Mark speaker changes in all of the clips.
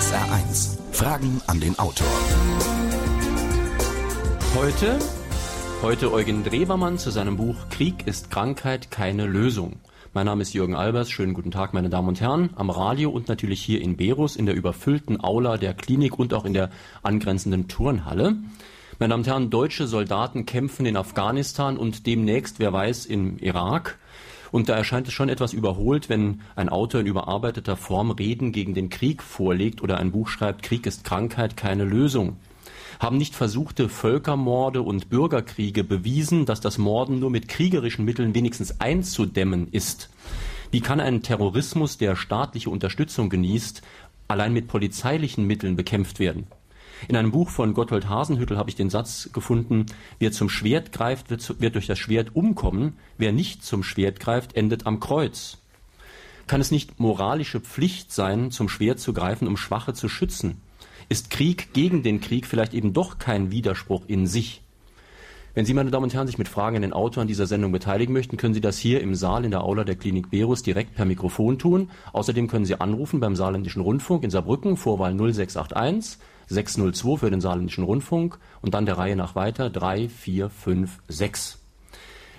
Speaker 1: SR1. Fragen an den Autor.
Speaker 2: Heute, heute Eugen Drewermann zu seinem Buch Krieg ist Krankheit, keine Lösung. Mein Name ist Jürgen Albers. Schönen guten Tag, meine Damen und Herren, am Radio und natürlich hier in Berus in der überfüllten Aula der Klinik und auch in der angrenzenden Turnhalle. Meine Damen und Herren, deutsche Soldaten kämpfen in Afghanistan und demnächst, wer weiß, im Irak. Und da erscheint es schon etwas überholt, wenn ein Autor in überarbeiteter Form Reden gegen den Krieg vorlegt oder ein Buch schreibt, Krieg ist Krankheit, keine Lösung. Haben nicht versuchte Völkermorde und Bürgerkriege bewiesen, dass das Morden nur mit kriegerischen Mitteln wenigstens einzudämmen ist? Wie kann ein Terrorismus, der staatliche Unterstützung genießt, allein mit polizeilichen Mitteln bekämpft werden? In einem Buch von Gotthold Hasenhüttel habe ich den Satz gefunden, wer zum Schwert greift, wird, wird durch das Schwert umkommen, wer nicht zum Schwert greift, endet am Kreuz. Kann es nicht moralische Pflicht sein, zum Schwert zu greifen, um Schwache zu schützen? Ist Krieg gegen den Krieg vielleicht eben doch kein Widerspruch in sich? Wenn Sie, meine Damen und Herren, sich mit Fragen an den Autor an dieser Sendung beteiligen möchten, können Sie das hier im Saal in der Aula der Klinik Berus direkt per Mikrofon tun. Außerdem können Sie anrufen beim Saarländischen Rundfunk in Saarbrücken, Vorwahl 0681 602 für den Saarländischen Rundfunk und dann der Reihe nach weiter 3, 4, 5, 6.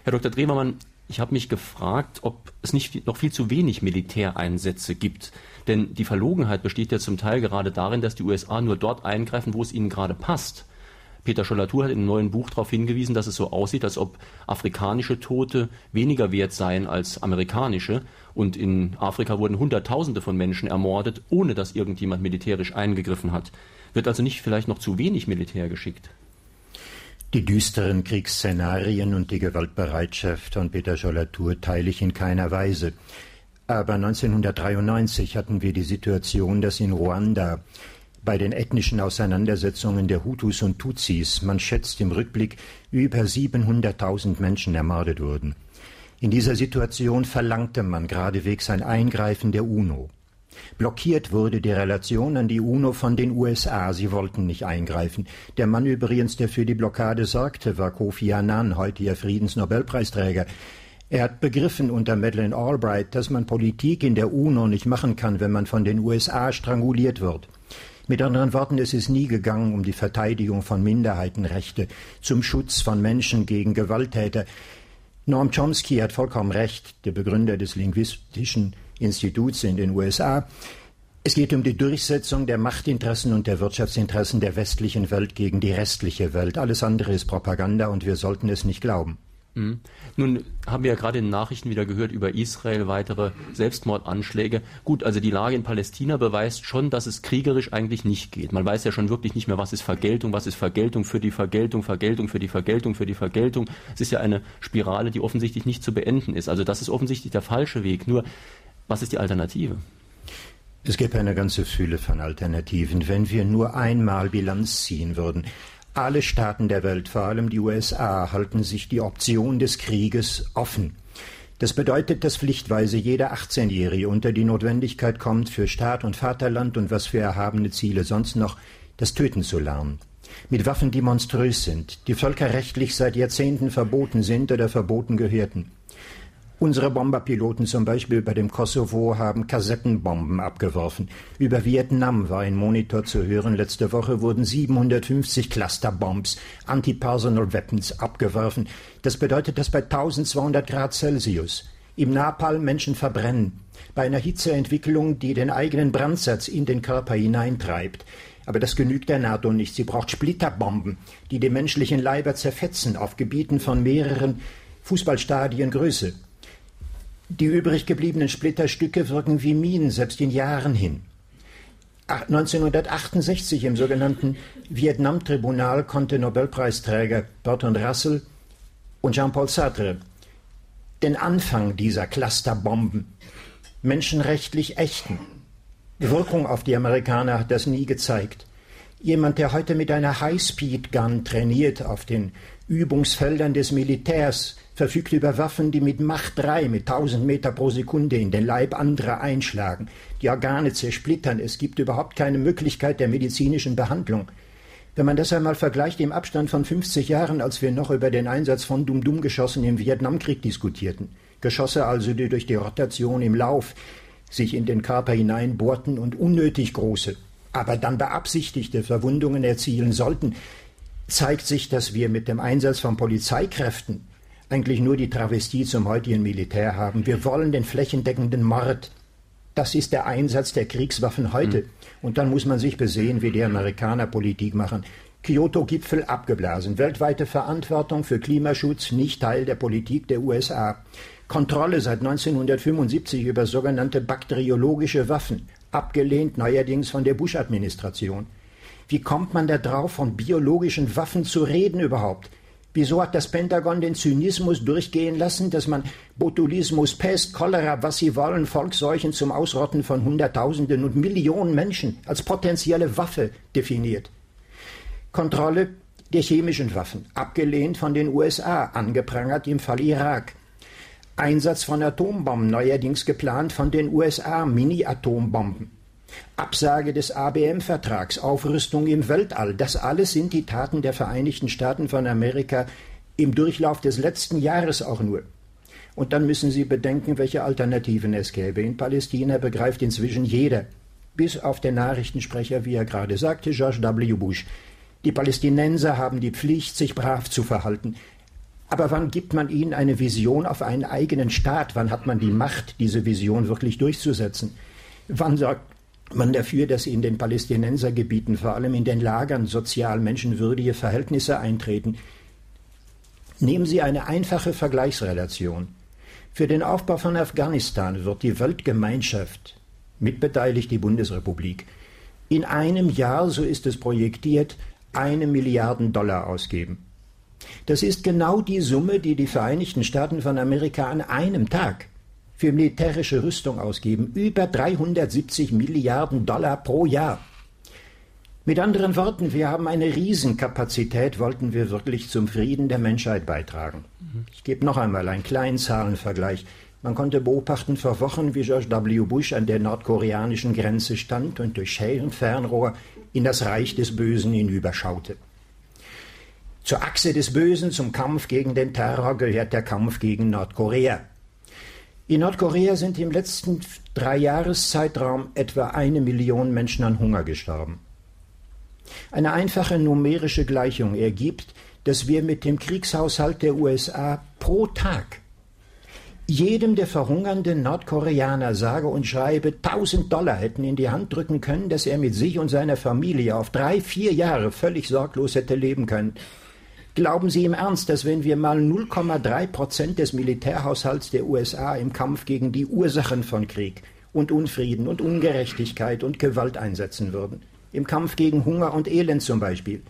Speaker 2: Herr Dr. Drewermann, ich habe mich gefragt, ob es nicht noch viel zu wenig Militäreinsätze gibt. Denn die Verlogenheit besteht ja zum Teil gerade darin, dass die USA nur dort eingreifen, wo es ihnen gerade passt. Peter Schollatur hat in einem neuen Buch darauf hingewiesen, dass es so aussieht, als ob afrikanische Tote weniger wert seien als amerikanische. Und in Afrika wurden Hunderttausende von Menschen ermordet, ohne dass irgendjemand militärisch eingegriffen hat. Wird also nicht vielleicht noch zu wenig Militär geschickt?
Speaker 3: Die düsteren Kriegsszenarien und die Gewaltbereitschaft von Peter Schollatur teile ich in keiner Weise. Aber 1993 hatten wir die Situation, dass in Ruanda bei den ethnischen Auseinandersetzungen der Hutus und Tutsis, man schätzt im Rückblick, über 700.000 Menschen ermordet wurden. In dieser Situation verlangte man geradewegs ein Eingreifen der UNO. Blockiert wurde die Relation an die UNO von den USA. Sie wollten nicht eingreifen. Der Mann übrigens, der für die Blockade sorgte, war Kofi Annan, heutiger Friedensnobelpreisträger. Er hat begriffen unter Madeleine Albright, dass man Politik in der UNO nicht machen kann, wenn man von den USA stranguliert wird. Mit anderen Worten, es ist nie gegangen um die Verteidigung von Minderheitenrechte, zum Schutz von Menschen gegen Gewalttäter. Noam Chomsky hat vollkommen recht, der Begründer des linguistischen Instituts in den USA. Es geht um die Durchsetzung der Machtinteressen und der Wirtschaftsinteressen der westlichen Welt gegen die restliche Welt. Alles andere ist Propaganda und wir sollten es nicht glauben.
Speaker 2: Mhm. Nun haben wir ja gerade in den Nachrichten wieder gehört über Israel, weitere Selbstmordanschläge. Gut, also die Lage in Palästina beweist schon, dass es kriegerisch eigentlich nicht geht. Man weiß ja schon wirklich nicht mehr, was ist Vergeltung, was ist Vergeltung für die Vergeltung, Vergeltung für die Vergeltung für die Vergeltung. Es ist ja eine Spirale, die offensichtlich nicht zu beenden ist. Also das ist offensichtlich der falsche Weg. Nur was ist die Alternative?
Speaker 3: Es gäbe eine ganze Fülle von Alternativen, wenn wir nur einmal Bilanz ziehen würden. Alle Staaten der Welt, vor allem die USA, halten sich die Option des Krieges offen. Das bedeutet, dass pflichtweise jeder 18-Jährige unter die Notwendigkeit kommt, für Staat und Vaterland und was für erhabene Ziele sonst noch, das Töten zu lernen. Mit Waffen, die monströs sind, die völkerrechtlich seit Jahrzehnten verboten sind oder verboten gehörten. Unsere Bomberpiloten zum Beispiel bei dem Kosovo haben Kassettenbomben abgeworfen. Über Vietnam war ein Monitor zu hören. Letzte Woche wurden 750 Clusterbombs, Anti-Personal Weapons abgeworfen. Das bedeutet, dass bei 1200 Grad Celsius im Napalm Menschen verbrennen. Bei einer Hitzeentwicklung, die den eigenen Brandsatz in den Körper hineintreibt. Aber das genügt der NATO nicht. Sie braucht Splitterbomben, die den menschlichen Leiber zerfetzen auf Gebieten von mehreren Fußballstadien Größe. Die übrig gebliebenen Splitterstücke wirken wie Minen, selbst in Jahren hin. 1968 im sogenannten Vietnam-Tribunal konnte Nobelpreisträger Bertrand Russell und Jean-Paul Sartre den Anfang dieser Clusterbomben menschenrechtlich ächten. Wirkung auf die Amerikaner hat das nie gezeigt. Jemand, der heute mit einer High-Speed-Gun trainiert auf den Übungsfeldern des Militärs, verfügt über Waffen, die mit Macht 3, mit 1000 Meter pro Sekunde in den Leib anderer einschlagen, die Organe zersplittern. Es gibt überhaupt keine Möglichkeit der medizinischen Behandlung. Wenn man das einmal vergleicht im Abstand von 50 Jahren, als wir noch über den Einsatz von Dum-Dum-Geschossen im Vietnamkrieg diskutierten, Geschosse also, die durch die Rotation im Lauf sich in den Körper hineinbohrten und unnötig große, aber dann beabsichtigte Verwundungen erzielen sollten, zeigt sich, dass wir mit dem Einsatz von Polizeikräften eigentlich nur die Travestie zum heutigen Militär haben. Wir wollen den flächendeckenden Mord. Das ist der Einsatz der Kriegswaffen heute. Mhm. Und dann muss man sich besehen, wie die Amerikaner Politik machen. Kyoto-Gipfel abgeblasen. Weltweite Verantwortung für Klimaschutz nicht Teil der Politik der USA. Kontrolle seit 1975 über sogenannte bakteriologische Waffen. Abgelehnt neuerdings von der Bush-Administration. Wie kommt man da drauf, von biologischen Waffen zu reden überhaupt? Wieso hat das Pentagon den Zynismus durchgehen lassen, dass man Botulismus, Pest, Cholera, was sie wollen, Volksseuchen zum Ausrotten von Hunderttausenden und Millionen Menschen als potenzielle Waffe definiert? Kontrolle der chemischen Waffen, abgelehnt von den USA, angeprangert im Fall Irak. Einsatz von Atombomben, neuerdings geplant von den USA, Mini-Atombomben. Absage des ABM-Vertrags, Aufrüstung im Weltall, das alles sind die Taten der Vereinigten Staaten von Amerika im Durchlauf des letzten Jahres auch nur. Und dann müssen Sie bedenken, welche Alternativen es gäbe. In Palästina begreift inzwischen jeder, bis auf den Nachrichtensprecher, wie er gerade sagte, George W. Bush, die Palästinenser haben die Pflicht, sich brav zu verhalten. Aber wann gibt man ihnen eine Vision auf einen eigenen Staat? Wann hat man die Macht, diese Vision wirklich durchzusetzen? Wann sagt man dafür, dass in den Palästinensergebieten, vor allem in den Lagern, sozial menschenwürdige Verhältnisse eintreten. Nehmen Sie eine einfache Vergleichsrelation. Für den Aufbau von Afghanistan wird die Weltgemeinschaft, mitbeteiligt die Bundesrepublik, in einem Jahr, so ist es projektiert, eine Milliarde Dollar ausgeben. Das ist genau die Summe, die die Vereinigten Staaten von Amerika an einem Tag für militärische Rüstung ausgeben. Über 370 Milliarden Dollar pro Jahr. Mit anderen Worten, wir haben eine Riesenkapazität, wollten wir wirklich zum Frieden der Menschheit beitragen. Ich gebe noch einmal einen kleinen Zahlenvergleich. Man konnte beobachten vor Wochen, wie George W. Bush an der nordkoreanischen Grenze stand und durch Scherenfernrohr in das Reich des Bösen hinüberschaute. Zur Achse des Bösen, zum Kampf gegen den Terror gehört der Kampf gegen Nordkorea. In Nordkorea sind im letzten Dreijahreszeitraum etwa eine Million Menschen an Hunger gestorben. Eine einfache numerische Gleichung ergibt, dass wir mit dem Kriegshaushalt der USA pro Tag jedem der verhungernden Nordkoreaner sage und schreibe 1000 Dollar hätten in die Hand drücken können, dass er mit sich und seiner Familie auf drei, vier Jahre völlig sorglos hätte leben können. Glauben Sie im Ernst, dass wenn wir mal 0,3 Prozent des Militärhaushalts der USA im Kampf gegen die Ursachen von Krieg und Unfrieden und Ungerechtigkeit und Gewalt einsetzen würden, im Kampf gegen Hunger und Elend zum Beispiel,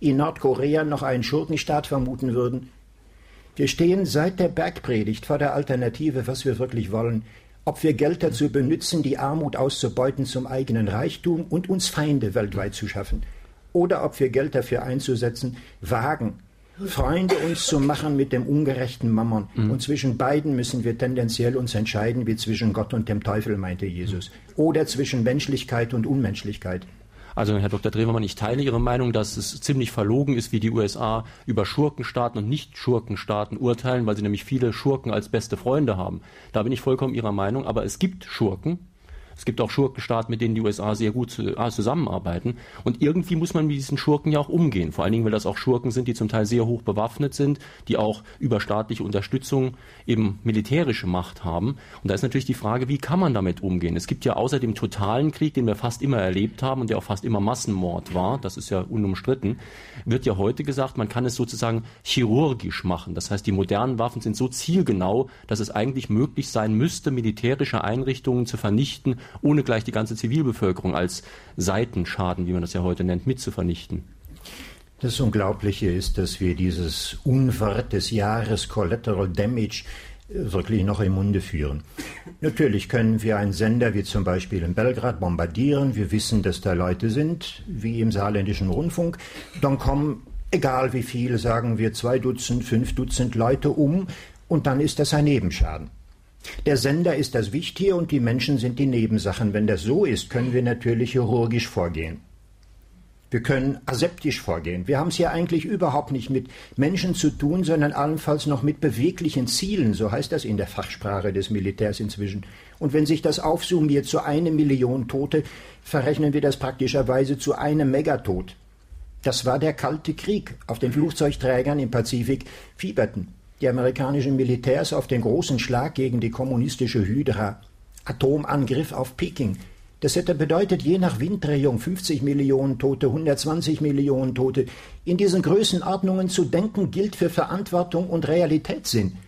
Speaker 3: in Nordkorea noch einen Schurkenstaat vermuten würden? Wir stehen seit der Bergpredigt vor der Alternative, was wir wirklich wollen, ob wir Geld dazu benützen, die Armut auszubeuten zum eigenen Reichtum und uns Feinde weltweit zu schaffen, oder ob wir Geld dafür einzusetzen, wagen, Freunde uns zu machen mit dem ungerechten Mammon. Mhm. Und zwischen beiden müssen wir tendenziell uns entscheiden, wie zwischen Gott und dem Teufel, meinte Jesus. Oder zwischen Menschlichkeit und Unmenschlichkeit.
Speaker 2: Also Herr Dr. Drewermann, ich teile Ihre Meinung, dass es ziemlich verlogen ist, wie die USA über Schurkenstaaten und Nicht-Schurkenstaaten urteilen, weil sie nämlich viele Schurken als beste Freunde haben. Da bin ich vollkommen Ihrer Meinung, aber es gibt Schurken, es gibt auch Schurkenstaaten, mit denen die USA sehr gut äh, zusammenarbeiten. Und irgendwie muss man mit diesen Schurken ja auch umgehen. Vor allen Dingen, weil das auch Schurken sind, die zum Teil sehr hoch bewaffnet sind, die auch über staatliche Unterstützung eben militärische Macht haben. Und da ist natürlich die Frage, wie kann man damit umgehen? Es gibt ja außer dem totalen Krieg, den wir fast immer erlebt haben und der auch fast immer Massenmord war, das ist ja unumstritten, wird ja heute gesagt, man kann es sozusagen chirurgisch machen. Das heißt, die modernen Waffen sind so zielgenau, dass es eigentlich möglich sein müsste, militärische Einrichtungen zu vernichten, ohne gleich die ganze Zivilbevölkerung als Seitenschaden, wie man das ja heute nennt, mitzuvernichten.
Speaker 3: Das Unglaubliche ist, dass wir dieses Unwort des Jahres Collateral Damage wirklich noch im Munde führen. Natürlich können wir einen Sender wie zum Beispiel in Belgrad bombardieren. Wir wissen, dass da Leute sind, wie im saarländischen Rundfunk. Dann kommen, egal wie viele, sagen wir zwei Dutzend, fünf Dutzend Leute um und dann ist das ein Nebenschaden. Der Sender ist das Wichtige und die Menschen sind die Nebensachen. Wenn das so ist, können wir natürlich chirurgisch vorgehen. Wir können aseptisch vorgehen. Wir haben es ja eigentlich überhaupt nicht mit Menschen zu tun, sondern allenfalls noch mit beweglichen Zielen, so heißt das in der Fachsprache des Militärs inzwischen. Und wenn sich das aufsummiert zu einer Million Tote, verrechnen wir das praktischerweise zu einem Megatod. Das war der Kalte Krieg. Auf den Flugzeugträgern im Pazifik fieberten die amerikanischen Militärs auf den großen Schlag gegen die kommunistische Hydra. Atomangriff auf Peking. Das hätte bedeutet, je nach Winddrehung 50 Millionen Tote, 120 Millionen Tote. In diesen Größenordnungen zu denken, gilt für Verantwortung und Realitätssinn.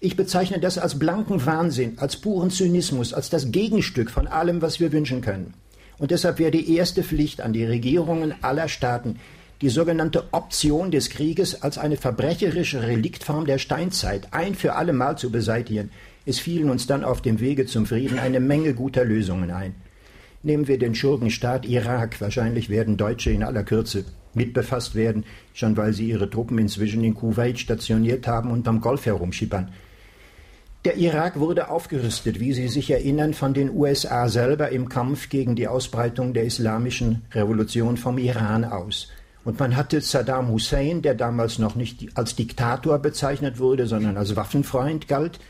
Speaker 3: Ich bezeichne das als blanken Wahnsinn, als puren Zynismus, als das Gegenstück von allem, was wir wünschen können. Und deshalb wäre die erste Pflicht an die Regierungen aller Staaten, die sogenannte Option des Krieges als eine verbrecherische Reliktform der Steinzeit ein für allemal zu beseitigen. Es fielen uns dann auf dem Wege zum Frieden eine Menge guter Lösungen ein. Nehmen wir den Schurkenstaat Irak. Wahrscheinlich werden Deutsche in aller Kürze mitbefasst werden, schon weil sie ihre Truppen inzwischen in Kuwait stationiert haben und am Golf herumschippern. Der Irak wurde aufgerüstet, wie Sie sich erinnern, von den USA selber im Kampf gegen die Ausbreitung der islamischen Revolution vom Iran aus. Und man hatte Saddam Hussein, der damals noch nicht als Diktator bezeichnet wurde, sondern als Waffenfreund galt,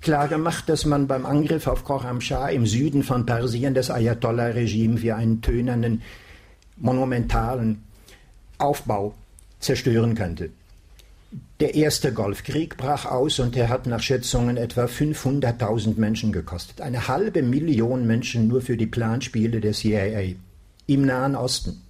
Speaker 3: klargemacht, dass man beim Angriff auf Khorram Shah im Süden von Persien das Ayatollah-Regime wie einen tönernen, monumentalen Aufbau zerstören könnte. Der erste Golfkrieg brach aus und er hat nach Schätzungen etwa 500.000 Menschen gekostet. Eine halbe Million Menschen nur für die Planspiele der CIA im Nahen Osten.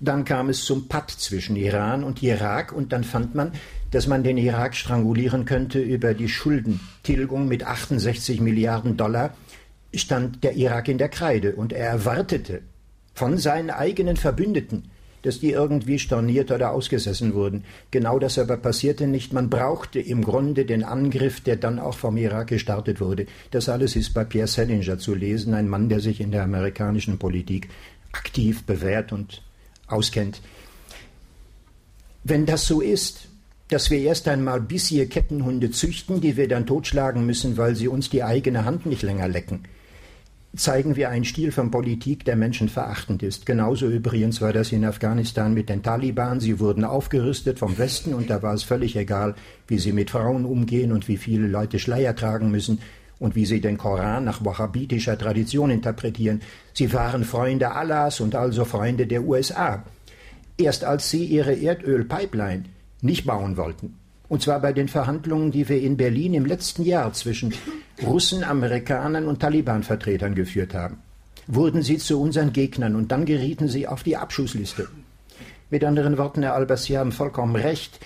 Speaker 3: Dann kam es zum Patt zwischen Iran und Irak und dann fand man, dass man den Irak strangulieren könnte über die Schuldentilgung mit 68 Milliarden Dollar, stand der Irak in der Kreide und er erwartete von seinen eigenen Verbündeten, dass die irgendwie storniert oder ausgesessen wurden. Genau das aber passierte nicht. Man brauchte im Grunde den Angriff, der dann auch vom Irak gestartet wurde. Das alles ist bei Pierre Salinger zu lesen, ein Mann, der sich in der amerikanischen Politik aktiv bewährt und auskennt. Wenn das so ist, dass wir erst einmal bissige Kettenhunde züchten, die wir dann totschlagen müssen, weil sie uns die eigene Hand nicht länger lecken, zeigen wir einen Stil von Politik, der menschenverachtend ist. Genauso übrigens war das in Afghanistan mit den Taliban. Sie wurden aufgerüstet vom Westen und da war es völlig egal, wie sie mit Frauen umgehen und wie viele Leute Schleier tragen müssen und wie sie den Koran nach wahhabitischer Tradition interpretieren. Sie waren Freunde Allahs und also Freunde der USA. Erst als sie ihre Erdölpipeline nicht bauen wollten, und zwar bei den Verhandlungen, die wir in Berlin im letzten Jahr zwischen Russen, Amerikanern und Taliban-Vertretern geführt haben. Wurden sie zu unseren Gegnern und dann gerieten sie auf die Abschussliste. Mit anderen Worten, Herr Albers, Sie haben vollkommen recht.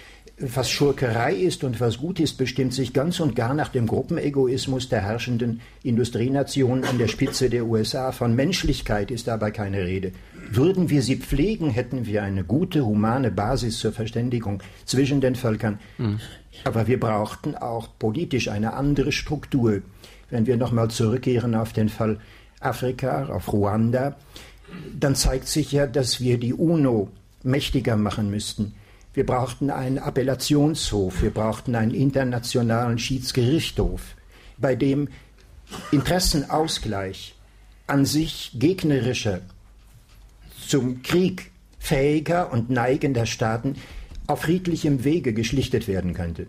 Speaker 3: Was Schurkerei ist und was gut ist, bestimmt sich ganz und gar nach dem Gruppenegoismus der herrschenden Industrienationen an der Spitze der USA. Von Menschlichkeit ist dabei keine Rede. Würden wir sie pflegen, hätten wir eine gute, humane Basis zur Verständigung zwischen den Völkern. Mhm. Aber wir brauchten auch politisch eine andere Struktur. Wenn wir nochmal zurückkehren auf den Fall Afrika, auf Ruanda, dann zeigt sich ja, dass wir die UNO mächtiger machen müssten. Wir brauchten einen Appellationshof, wir brauchten einen internationalen Schiedsgerichtshof, bei dem Interessenausgleich an sich gegnerischer zum Krieg fähiger und neigender Staaten auf friedlichem Wege geschlichtet werden könnte.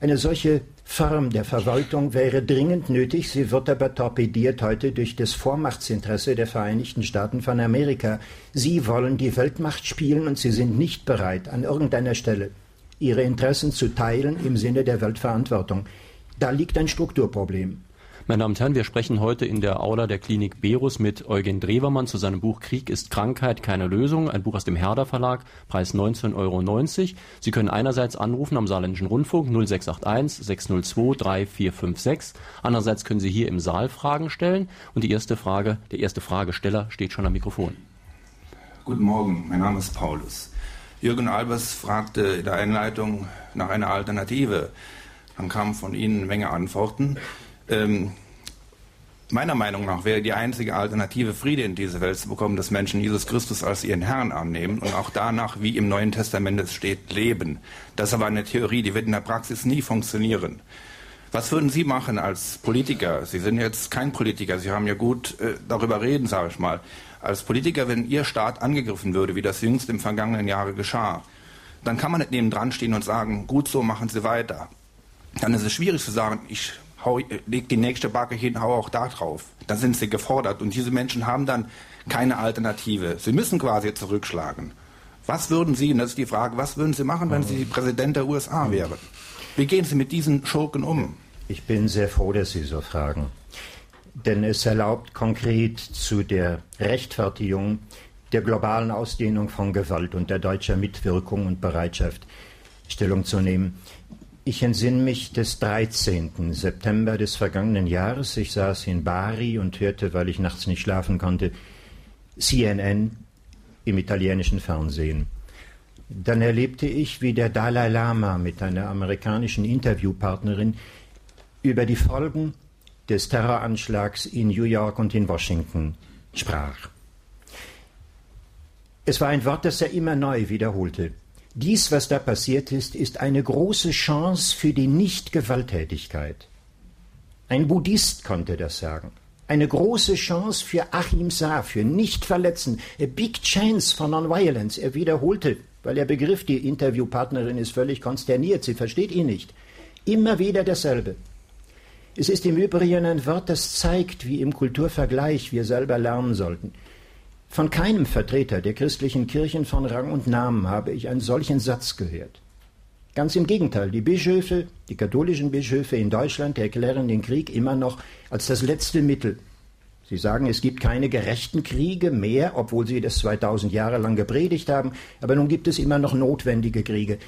Speaker 3: Eine solche Form der Verwaltung wäre dringend nötig, sie wird aber torpediert heute durch das Vormachtsinteresse der Vereinigten Staaten von Amerika. Sie wollen die Weltmacht spielen und sie sind nicht bereit, an irgendeiner Stelle ihre Interessen zu teilen im Sinne der Weltverantwortung. Da liegt ein Strukturproblem.
Speaker 2: Meine Damen und Herren, wir sprechen heute in der Aula der Klinik Berus mit Eugen Drewermann zu seinem Buch Krieg ist Krankheit, keine Lösung, ein Buch aus dem Herder Verlag, Preis 19,90 Euro. Sie können einerseits anrufen am Saarländischen Rundfunk 0681 602 3456, andererseits können Sie hier im Saal Fragen stellen und die erste Frage, der erste Fragesteller steht schon am Mikrofon.
Speaker 4: Guten Morgen, mein Name ist Paulus. Jürgen Albers fragte in der Einleitung nach einer Alternative. Dann kamen von Ihnen eine Menge Antworten. Ähm, meiner Meinung nach wäre die einzige Alternative, Friede in diese Welt zu bekommen, dass Menschen Jesus Christus als ihren Herrn annehmen und auch danach, wie im Neuen Testament es steht, leben. Das ist aber eine Theorie, die wird in der Praxis nie funktionieren. Was würden Sie machen als Politiker? Sie sind jetzt kein Politiker, Sie haben ja gut äh, darüber reden, sage ich mal. Als Politiker, wenn Ihr Staat angegriffen würde, wie das jüngst im vergangenen Jahre geschah, dann kann man nicht neben dran stehen und sagen, gut so, machen Sie weiter. Dann ist es schwierig zu sagen, ich hau, leg die nächste Backe hin, hau auch da drauf. Dann sind sie gefordert. Und diese Menschen haben dann keine Alternative. Sie müssen quasi zurückschlagen. Was würden Sie, und das ist die Frage, was würden Sie machen, wenn Sie Präsident der USA wären? Wie gehen Sie mit diesen Schurken um?
Speaker 3: Ich bin sehr froh, dass Sie so fragen. Denn es erlaubt konkret zu der Rechtfertigung der globalen Ausdehnung von Gewalt und der deutscher Mitwirkung und Bereitschaft Stellung zu nehmen. Ich entsinne mich des 13. September des vergangenen Jahres. Ich saß in Bari und hörte, weil ich nachts nicht schlafen konnte, CNN im italienischen Fernsehen. Dann erlebte ich, wie der Dalai Lama mit einer amerikanischen Interviewpartnerin über die Folgen des Terroranschlags in New York und in Washington sprach. Es war ein Wort, das er immer neu wiederholte. Dies, was da passiert ist, ist eine große Chance für die Nichtgewalttätigkeit. Ein Buddhist konnte das sagen. Eine große Chance für Ahimsa, für Nichtverletzen. A big chance for nonviolence. Er wiederholte, weil er begriff, die Interviewpartnerin ist völlig konsterniert, sie versteht ihn nicht. Immer wieder dasselbe. Es ist im Übrigen ein Wort, das zeigt, wie im Kulturvergleich wir selber lernen sollten. Von keinem Vertreter der christlichen Kirchen von Rang und Namen habe ich einen solchen Satz gehört. Ganz im Gegenteil, die Bischöfe, die katholischen Bischöfe in Deutschland erklären den Krieg immer noch als das letzte Mittel. Sie sagen, es gibt keine gerechten Kriege mehr, obwohl sie das 2000 Jahre lang gepredigt haben, aber nun gibt es immer noch notwendige Kriege.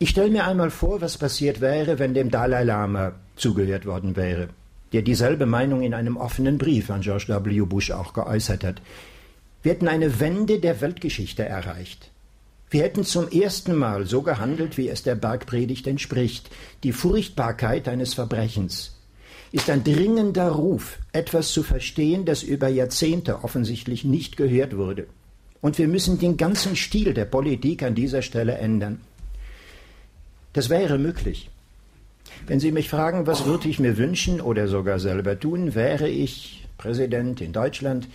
Speaker 3: Ich stelle mir einmal vor, was passiert wäre, wenn dem Dalai Lama zugehört worden wäre der dieselbe Meinung in einem offenen Brief an George W. Bush auch geäußert hat. Wir hätten eine Wende der Weltgeschichte erreicht. Wir hätten zum ersten Mal so gehandelt, wie es der Bergpredigt entspricht. Die Furchtbarkeit eines Verbrechens ist ein dringender Ruf, etwas zu verstehen, das über Jahrzehnte offensichtlich nicht gehört wurde. Und wir müssen den ganzen Stil der Politik an dieser Stelle ändern. Das wäre möglich. Wenn Sie mich fragen, was würde ich mir wünschen oder sogar selber tun, wäre ich Präsident in Deutschland,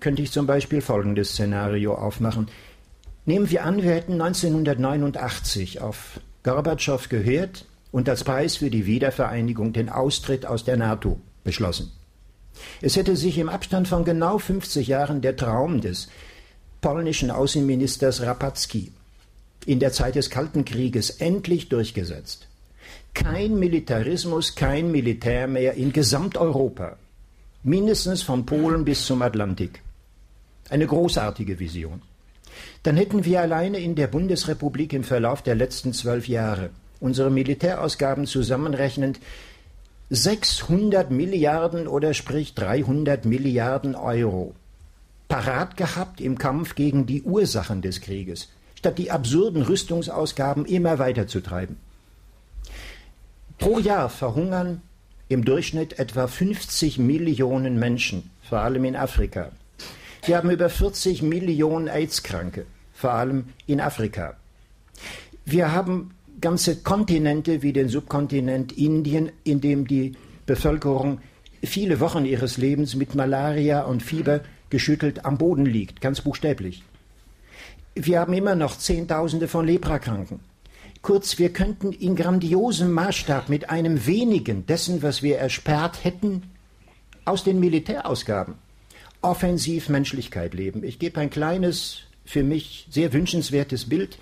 Speaker 3: könnte ich zum Beispiel folgendes Szenario aufmachen. Nehmen wir an, wir hätten 1989 auf Gorbatschow gehört und als Preis für die Wiedervereinigung den Austritt aus der NATO beschlossen. Es hätte sich im Abstand von genau 50 Jahren der Traum des polnischen Außenministers Rapacki in der Zeit des Kalten Krieges endlich durchgesetzt kein Militarismus, kein Militär mehr in Gesamteuropa, mindestens von Polen bis zum Atlantik. Eine großartige Vision. Dann hätten wir alleine in der Bundesrepublik im Verlauf der letzten zwölf Jahre unsere Militärausgaben zusammenrechnend 600 Milliarden oder sprich 300 Milliarden Euro parat gehabt im Kampf gegen die Ursachen des Krieges, statt die absurden Rüstungsausgaben immer weiter zu treiben. Pro Jahr verhungern im Durchschnitt etwa 50 Millionen Menschen, vor allem in Afrika. Wir haben über 40 Millionen AIDS-Kranke, vor allem in Afrika. Wir haben ganze Kontinente wie den Subkontinent Indien, in dem die Bevölkerung viele Wochen ihres Lebens mit Malaria und Fieber geschüttelt am Boden liegt, ganz buchstäblich. Wir haben immer noch Zehntausende von Leprakranken. Kurz, wir könnten in grandiosem Maßstab mit einem wenigen dessen, was wir ersperrt hätten, aus den Militärausgaben offensiv Menschlichkeit leben. Ich gebe ein kleines, für mich sehr wünschenswertes Bild.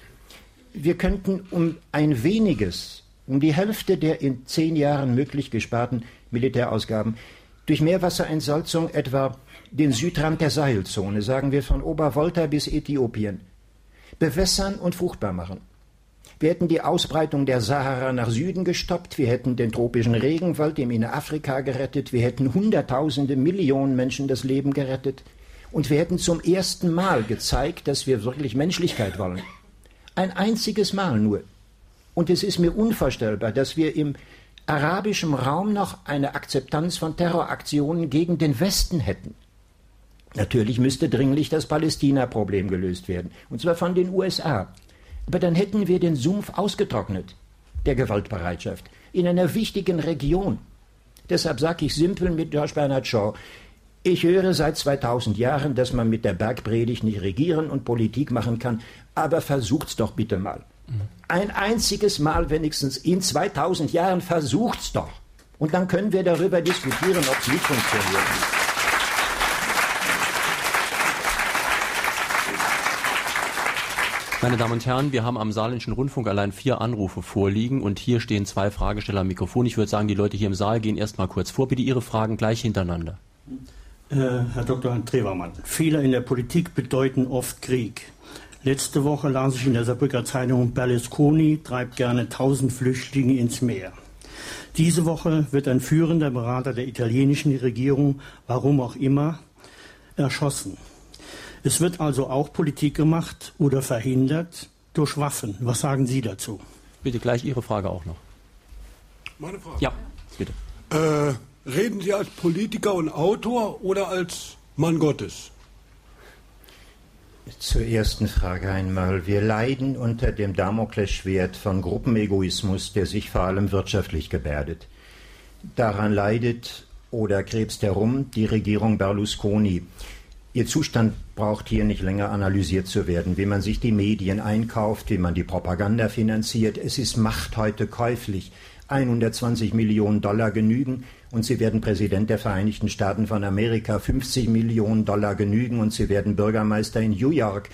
Speaker 3: Wir könnten um ein weniges, um die Hälfte der in zehn Jahren möglich gesparten Militärausgaben durch Meerwasserentsalzung etwa den Südrand der Seilzone, sagen wir von Obervolta bis Äthiopien, bewässern und fruchtbar machen. Wir hätten die Ausbreitung der Sahara nach Süden gestoppt, wir hätten den tropischen Regenwald im Innerafrika gerettet, wir hätten Hunderttausende, Millionen Menschen das Leben gerettet und wir hätten zum ersten Mal gezeigt, dass wir wirklich Menschlichkeit wollen. Ein einziges Mal nur. Und es ist mir unvorstellbar, dass wir im arabischen Raum noch eine Akzeptanz von Terroraktionen gegen den Westen hätten. Natürlich müsste dringlich das Palästina-Problem gelöst werden, und zwar von den USA. Aber dann hätten wir den Sumpf ausgetrocknet, der Gewaltbereitschaft, in einer wichtigen Region. Deshalb sage ich simpel mit George Bernard Shaw, ich höre seit 2000 Jahren, dass man mit der Bergpredigt nicht regieren und Politik machen kann, aber versucht's doch bitte mal. Ein einziges Mal wenigstens in 2000 Jahren versucht's doch. Und dann können wir darüber diskutieren, ob es nicht funktioniert.
Speaker 2: Meine Damen und Herren, wir haben am Saarländischen Rundfunk allein vier Anrufe vorliegen und hier stehen zwei Fragesteller am Mikrofon. Ich würde sagen, die Leute hier im Saal gehen erst mal kurz vor. Bitte Ihre Fragen gleich hintereinander.
Speaker 5: Äh, Herr Dr. Trevermann, Fehler in der Politik bedeuten oft Krieg. Letzte Woche las ich in der Saarbrücker Zeitung, Berlusconi treibt gerne tausend Flüchtlinge ins Meer. Diese Woche wird ein führender Berater der italienischen Regierung, warum auch immer, erschossen. Es wird also auch Politik gemacht oder verhindert durch Waffen. Was sagen Sie dazu?
Speaker 2: Bitte gleich Ihre Frage auch noch.
Speaker 6: Meine Frage?
Speaker 2: Ja, bitte.
Speaker 6: Äh, reden Sie als Politiker und Autor oder als Mann Gottes?
Speaker 3: Zur ersten Frage einmal. Wir leiden unter dem Damoklesschwert von Gruppenegoismus, der sich vor allem wirtschaftlich gebärdet. Daran leidet oder krebst herum die Regierung Berlusconi. Ihr Zustand braucht hier nicht länger analysiert zu werden, wie man sich die Medien einkauft, wie man die Propaganda finanziert. Es ist Macht heute käuflich. 120 Millionen Dollar genügen und Sie werden Präsident der Vereinigten Staaten von Amerika. 50 Millionen Dollar genügen und Sie werden Bürgermeister in New York.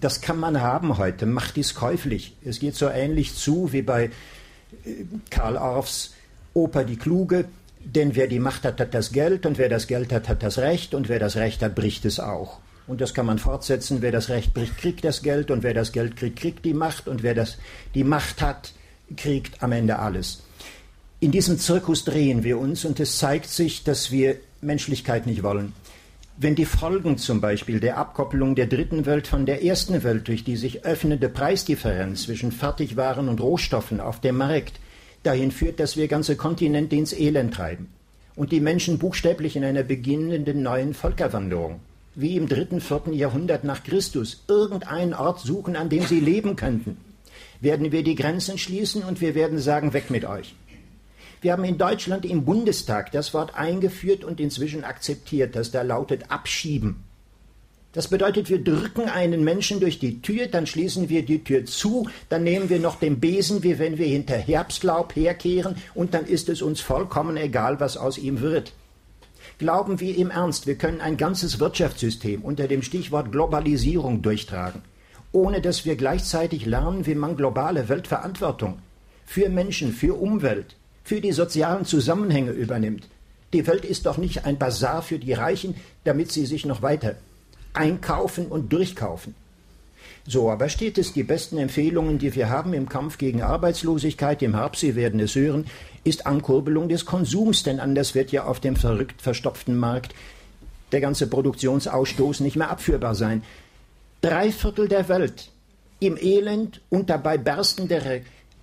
Speaker 3: Das kann man haben heute. Macht ist käuflich. Es geht so ähnlich zu wie bei äh, Karl Orffs Oper Die Kluge. Denn wer die Macht hat, hat das Geld und wer das Geld hat, hat das Recht und wer das Recht hat, bricht es auch. Und das kann man fortsetzen. Wer das Recht bricht, kriegt das Geld und wer das Geld kriegt, kriegt die Macht und wer das, die Macht hat, kriegt am Ende alles. In diesem Zirkus drehen wir uns und es zeigt sich, dass wir Menschlichkeit nicht wollen. Wenn die Folgen zum Beispiel der Abkopplung der dritten Welt von der ersten Welt durch die sich öffnende Preisdifferenz zwischen Fertigwaren und Rohstoffen auf dem Markt dahin führt, dass wir ganze Kontinente ins Elend treiben und die Menschen buchstäblich in einer beginnenden neuen Völkerwanderung, wie im dritten, vierten Jahrhundert nach Christus, irgendeinen Ort suchen, an dem sie leben könnten, werden wir die Grenzen schließen und wir werden sagen, weg mit euch. Wir haben in Deutschland im Bundestag das Wort eingeführt und inzwischen akzeptiert, das da lautet abschieben. Das bedeutet, wir drücken einen Menschen durch die Tür, dann schließen wir die Tür zu, dann nehmen wir noch den Besen, wie wenn wir hinter Herbstlaub herkehren, und dann ist es uns vollkommen egal, was aus ihm wird. Glauben wir im Ernst, wir können ein ganzes Wirtschaftssystem unter dem Stichwort Globalisierung durchtragen, ohne dass wir gleichzeitig lernen, wie man globale Weltverantwortung für Menschen, für Umwelt, für die sozialen Zusammenhänge übernimmt. Die Welt ist doch nicht ein Bazar für die Reichen, damit sie sich noch weiter einkaufen und durchkaufen. So aber steht es, die besten Empfehlungen, die wir haben im Kampf gegen Arbeitslosigkeit, im Herbst, Sie werden es hören, ist Ankurbelung des Konsums, denn anders wird ja auf dem verrückt verstopften Markt der ganze Produktionsausstoß nicht mehr abführbar sein. Drei Viertel der Welt im Elend und dabei berstende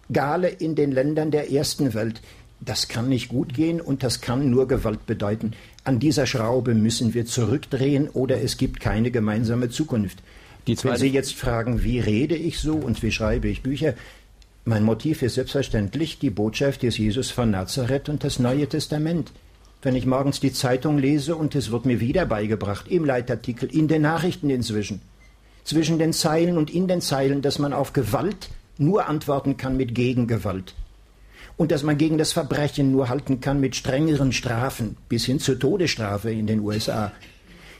Speaker 3: Regale in den Ländern der ersten Welt. Das kann nicht gut gehen und das kann nur Gewalt bedeuten. An dieser Schraube müssen wir zurückdrehen oder es gibt keine gemeinsame Zukunft. Wenn Sie jetzt fragen, wie rede ich so und wie schreibe ich Bücher, mein Motiv ist selbstverständlich die Botschaft des Jesus von Nazareth und das Neue Testament. Wenn ich morgens die Zeitung lese und es wird mir wieder beigebracht, im Leitartikel, in den Nachrichten inzwischen, zwischen den Zeilen und in den Zeilen, dass man auf Gewalt nur antworten kann mit Gegengewalt und dass man gegen das Verbrechen nur halten kann mit strengeren Strafen bis hin zur Todesstrafe in den USA,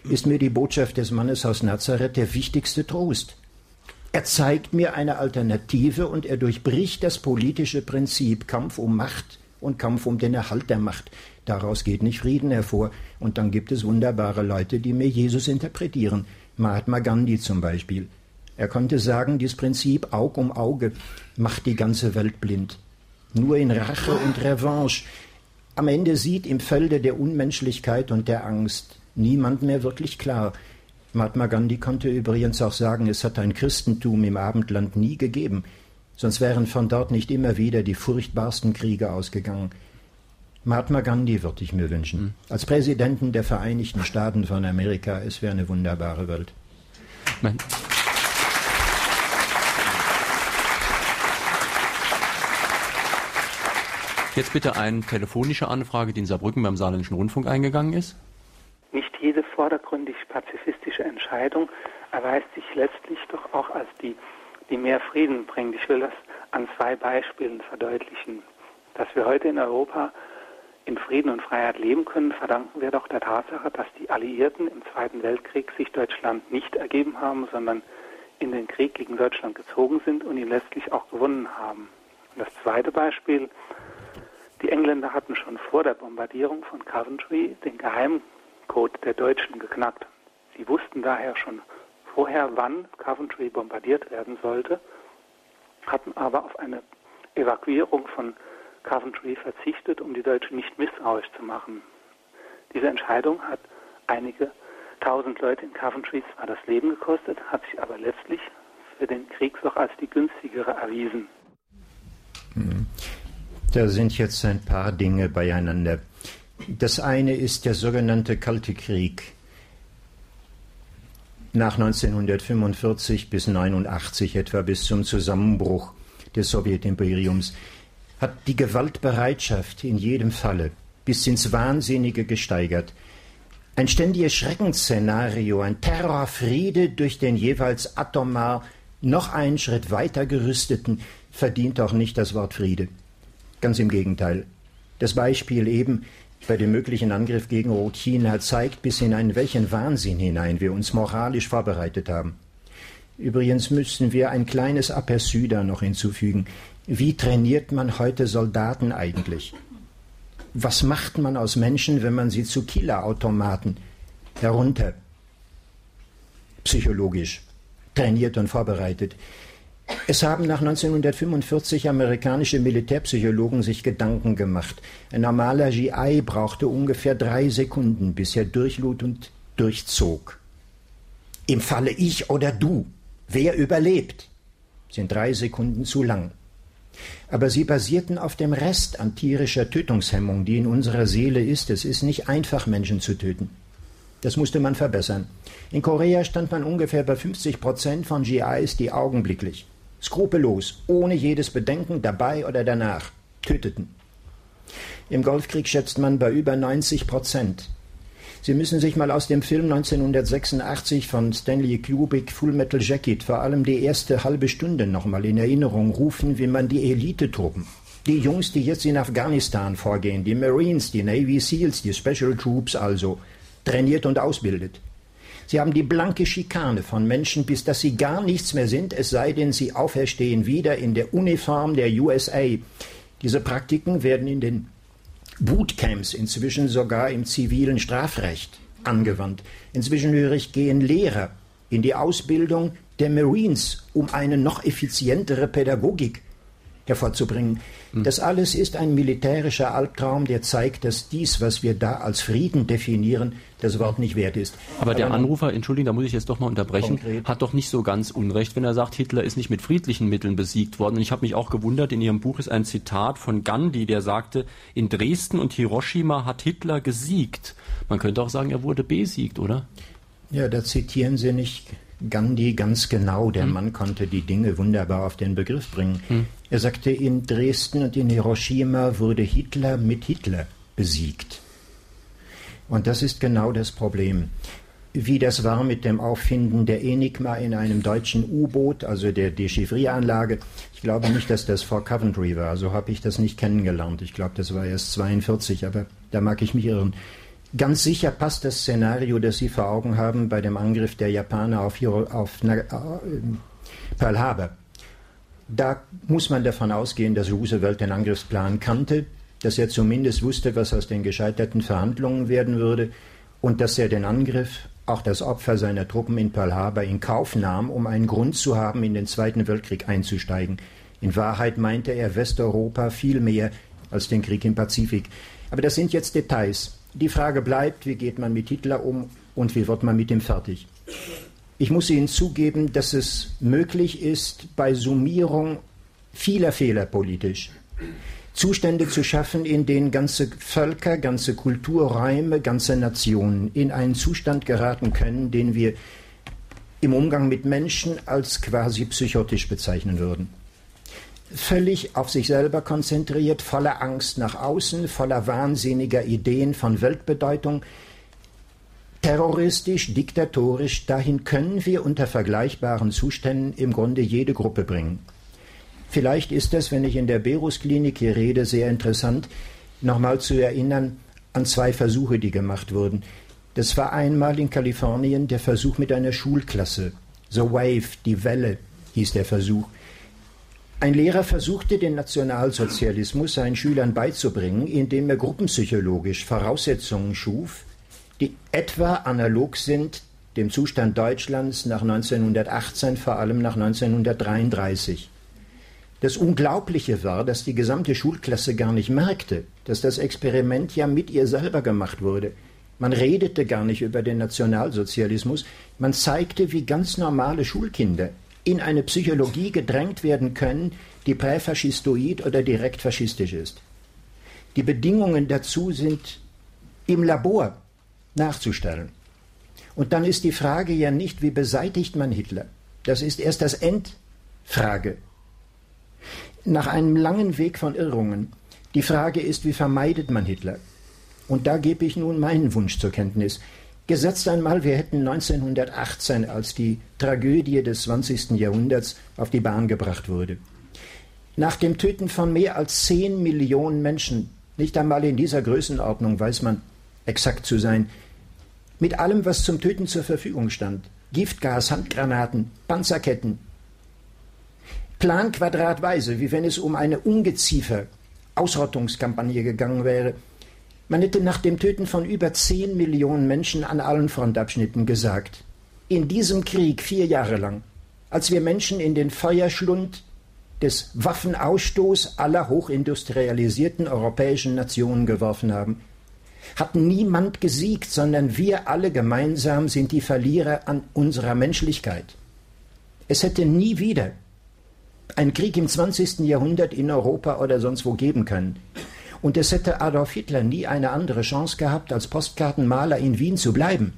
Speaker 3: ist mir die Botschaft des Mannes aus Nazareth der wichtigste Trost. Er zeigt mir eine Alternative und er durchbricht das politische Prinzip Kampf um Macht und Kampf um den Erhalt der Macht. Daraus geht nicht Frieden hervor. Und dann gibt es wunderbare Leute, die mir Jesus interpretieren. Mahatma Gandhi zum Beispiel. Er konnte sagen, dieses Prinzip Aug um Auge macht die ganze Welt blind nur in Rache und Revanche. Am Ende sieht im Felde der Unmenschlichkeit und der Angst niemand mehr wirklich klar. Mahatma Gandhi konnte übrigens auch sagen, es hat ein Christentum im Abendland nie gegeben, sonst wären von dort nicht immer wieder die furchtbarsten Kriege ausgegangen. Mahatma Gandhi würde ich mir wünschen. Hm. Als Präsidenten der Vereinigten Staaten von Amerika, es wäre eine wunderbare Welt. Mein
Speaker 2: Jetzt bitte eine telefonische Anfrage, die in Saarbrücken beim Saarländischen Rundfunk eingegangen ist.
Speaker 7: Nicht jede vordergründig pazifistische Entscheidung erweist sich letztlich doch auch als die die mehr Frieden bringt. Ich will das an zwei Beispielen verdeutlichen. Dass wir heute in Europa in Frieden und Freiheit leben können, verdanken wir doch der Tatsache, dass die Alliierten im Zweiten Weltkrieg sich Deutschland nicht ergeben haben, sondern in den Krieg gegen Deutschland gezogen sind und ihn letztlich auch gewonnen haben. Und das zweite Beispiel, die Engländer hatten schon vor der Bombardierung von Coventry den Geheimcode der Deutschen geknackt. Sie wussten daher schon vorher, wann Coventry bombardiert werden sollte, hatten aber auf eine Evakuierung von Coventry verzichtet, um die Deutschen nicht misstrauisch zu machen. Diese Entscheidung hat einige tausend Leute in Coventry zwar das Leben gekostet, hat sich aber letztlich für den Krieg doch als die günstigere erwiesen.
Speaker 3: Hm. Da sind jetzt ein paar Dinge beieinander. Das eine ist der sogenannte Kalte Krieg nach 1945 bis 1989 etwa bis zum Zusammenbruch des Sowjetimperiums hat die Gewaltbereitschaft in jedem Falle bis ins Wahnsinnige gesteigert. Ein ständiges Schreckensszenario, ein Terrorfriede durch den jeweils atomar noch einen Schritt weiter gerüsteten verdient auch nicht das Wort Friede. Ganz im Gegenteil. Das Beispiel eben bei dem möglichen Angriff gegen Rotchina zeigt bis hinein, welchen Wahnsinn hinein wir uns moralisch vorbereitet haben. Übrigens müssten wir ein kleines Aperçu da noch hinzufügen. Wie trainiert man heute Soldaten eigentlich? Was macht man aus Menschen, wenn man sie zu Killerautomaten herunter psychologisch trainiert und vorbereitet? Es haben nach 1945 amerikanische Militärpsychologen sich Gedanken gemacht. Ein normaler GI brauchte ungefähr drei Sekunden, bis er durchlud und durchzog. Im Falle ich oder du, wer überlebt, sind drei Sekunden zu lang. Aber sie basierten auf dem Rest an tierischer Tötungshemmung, die in unserer Seele ist. Es ist nicht einfach, Menschen zu töten. Das musste man verbessern. In Korea stand man ungefähr bei 50 Prozent von GIs, die augenblicklich, skrupellos, ohne jedes Bedenken dabei oder danach töteten. Im Golfkrieg schätzt man bei über 90 Prozent. Sie müssen sich mal aus dem Film 1986 von Stanley Kubrick Full Metal Jacket vor allem die erste halbe Stunde nochmal in Erinnerung rufen, wie man die Elitetruppen, die Jungs, die jetzt in Afghanistan vorgehen, die Marines, die Navy SEALs, die Special Troops also, trainiert und ausbildet. Sie haben die blanke Schikane von Menschen, bis dass sie gar nichts mehr sind, es sei denn, sie auferstehen wieder in der Uniform der USA. Diese Praktiken werden in den Bootcamps, inzwischen sogar im zivilen Strafrecht angewandt. Inzwischen höre ich, gehen Lehrer in die Ausbildung der Marines, um eine noch effizientere Pädagogik hervorzubringen. Hm. Das alles ist ein militärischer Albtraum, der zeigt, dass dies, was wir da als Frieden definieren, das Wort nicht wert ist.
Speaker 2: Aber der Anrufer, Entschuldigung, da muss ich jetzt doch mal unterbrechen, konkret. hat doch nicht so ganz Unrecht, wenn er sagt, Hitler ist nicht mit friedlichen Mitteln besiegt worden. Und ich habe mich auch gewundert, in Ihrem Buch ist ein Zitat von Gandhi, der sagte, in Dresden und Hiroshima hat Hitler gesiegt. Man könnte auch sagen, er wurde besiegt, oder?
Speaker 3: Ja, da zitieren Sie nicht Gandhi ganz genau. Der hm. Mann konnte die Dinge wunderbar auf den Begriff bringen. Hm. Er sagte, in Dresden und in Hiroshima wurde Hitler mit Hitler besiegt. Und das ist genau das Problem. Wie das war mit dem Auffinden der Enigma in einem deutschen U-Boot, also der Dechiffrieranlage. Ich glaube nicht, dass das vor Coventry war. So habe ich das nicht kennengelernt. Ich glaube, das war erst 42, aber da mag ich mich irren. Ganz sicher passt das Szenario, das Sie vor Augen haben bei dem Angriff der Japaner auf, auf äh, Pearl Harbor. Da muss man davon ausgehen, dass Roosevelt den Angriffsplan kannte, dass er zumindest wusste, was aus den gescheiterten Verhandlungen werden würde und dass er den Angriff, auch das Opfer seiner Truppen in Pearl Harbor in Kauf nahm, um einen Grund zu haben, in den Zweiten Weltkrieg einzusteigen. In Wahrheit meinte er Westeuropa viel mehr als den Krieg im Pazifik. Aber das sind jetzt Details. Die Frage bleibt, wie geht man mit Hitler um und wie wird man mit ihm fertig? Ich muss Ihnen zugeben, dass es möglich ist, bei Summierung vieler Fehler politisch Zustände zu schaffen, in denen ganze Völker, ganze Kulturräume, ganze Nationen in einen Zustand geraten können, den wir im Umgang mit Menschen als quasi psychotisch bezeichnen würden völlig auf sich selber konzentriert, voller Angst nach außen, voller wahnsinniger Ideen von Weltbedeutung, terroristisch, diktatorisch, dahin können wir unter vergleichbaren Zuständen im Grunde jede Gruppe bringen. Vielleicht ist es, wenn ich in der Berus-Klinik hier rede, sehr interessant, nochmal zu erinnern an zwei Versuche, die gemacht wurden. Das war einmal in Kalifornien der Versuch mit einer Schulklasse. The Wave, die Welle hieß der Versuch. Ein Lehrer versuchte den Nationalsozialismus seinen Schülern beizubringen, indem er gruppenpsychologisch Voraussetzungen schuf, die etwa analog sind dem Zustand Deutschlands nach 1918, vor allem nach 1933. Das Unglaubliche war, dass die gesamte Schulklasse gar nicht merkte, dass das Experiment ja mit ihr selber gemacht wurde. Man redete gar nicht über den Nationalsozialismus, man zeigte, wie ganz normale Schulkinder in eine Psychologie gedrängt werden können, die präfaschistoid oder direkt faschistisch ist. Die Bedingungen dazu sind im Labor nachzustellen. Und dann ist die Frage ja nicht, wie beseitigt man Hitler? Das ist erst das Endfrage. Nach einem langen Weg von Irrungen. Die Frage ist, wie vermeidet man Hitler? Und da gebe ich nun meinen Wunsch zur Kenntnis. Gesetzt einmal, wir hätten 1918, als die Tragödie des 20. Jahrhunderts auf die Bahn gebracht wurde, nach dem Töten von mehr als 10 Millionen Menschen, nicht einmal in dieser Größenordnung weiß man exakt zu sein, mit allem, was zum Töten zur Verfügung stand. Giftgas, Handgranaten, Panzerketten. Planquadratweise, wie wenn es um eine Ungeziefer Ausrottungskampagne gegangen wäre. Man hätte nach dem Töten von über 10 Millionen Menschen an allen Frontabschnitten gesagt, in diesem Krieg vier Jahre lang, als wir Menschen in den Feuerschlund des Waffenausstoß aller hochindustrialisierten europäischen Nationen geworfen haben, hat niemand gesiegt, sondern wir alle gemeinsam sind die Verlierer an unserer Menschlichkeit. Es hätte nie wieder einen Krieg im 20. Jahrhundert in Europa oder sonst wo geben können. Und es hätte Adolf Hitler nie eine andere Chance gehabt, als Postkartenmaler in Wien zu bleiben.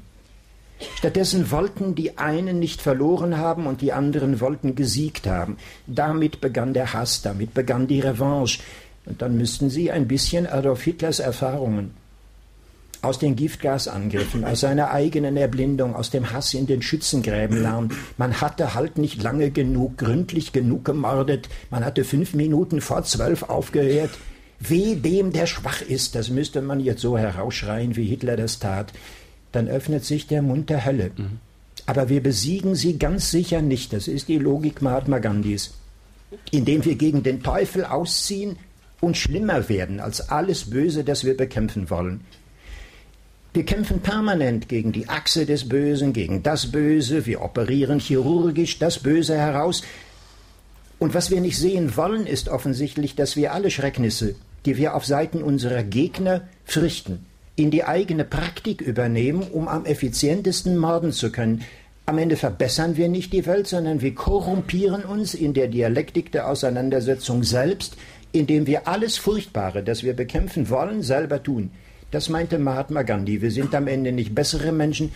Speaker 3: Stattdessen wollten die einen nicht verloren haben und die anderen wollten gesiegt haben. Damit begann der Hass, damit begann die Revanche. Und dann müssten Sie ein bisschen Adolf Hitlers Erfahrungen aus den Giftgasangriffen, aus seiner eigenen Erblindung, aus dem Hass in den Schützengräben lernen. Man hatte halt nicht lange genug, gründlich genug gemordet. Man hatte fünf Minuten vor zwölf aufgehört. Weh dem, der schwach ist, das müsste man jetzt so herausschreien, wie Hitler das tat. Dann öffnet sich der Mund der Hölle. Mhm. Aber wir besiegen sie ganz sicher nicht. Das ist die Logik Mahatma Gandhis. Indem wir gegen den Teufel ausziehen und schlimmer werden als alles Böse, das wir bekämpfen wollen. Wir kämpfen permanent gegen die Achse des Bösen, gegen das Böse. Wir operieren chirurgisch das Böse heraus. Und was wir nicht sehen wollen, ist offensichtlich, dass wir alle Schrecknisse, die wir auf Seiten unserer Gegner fürchten, in die eigene Praktik übernehmen, um am effizientesten morden zu können. Am Ende verbessern wir nicht die Welt, sondern wir korrumpieren uns in der Dialektik der Auseinandersetzung selbst, indem wir alles Furchtbare, das wir bekämpfen wollen, selber tun. Das meinte Mahatma Gandhi. Wir sind am Ende nicht bessere Menschen,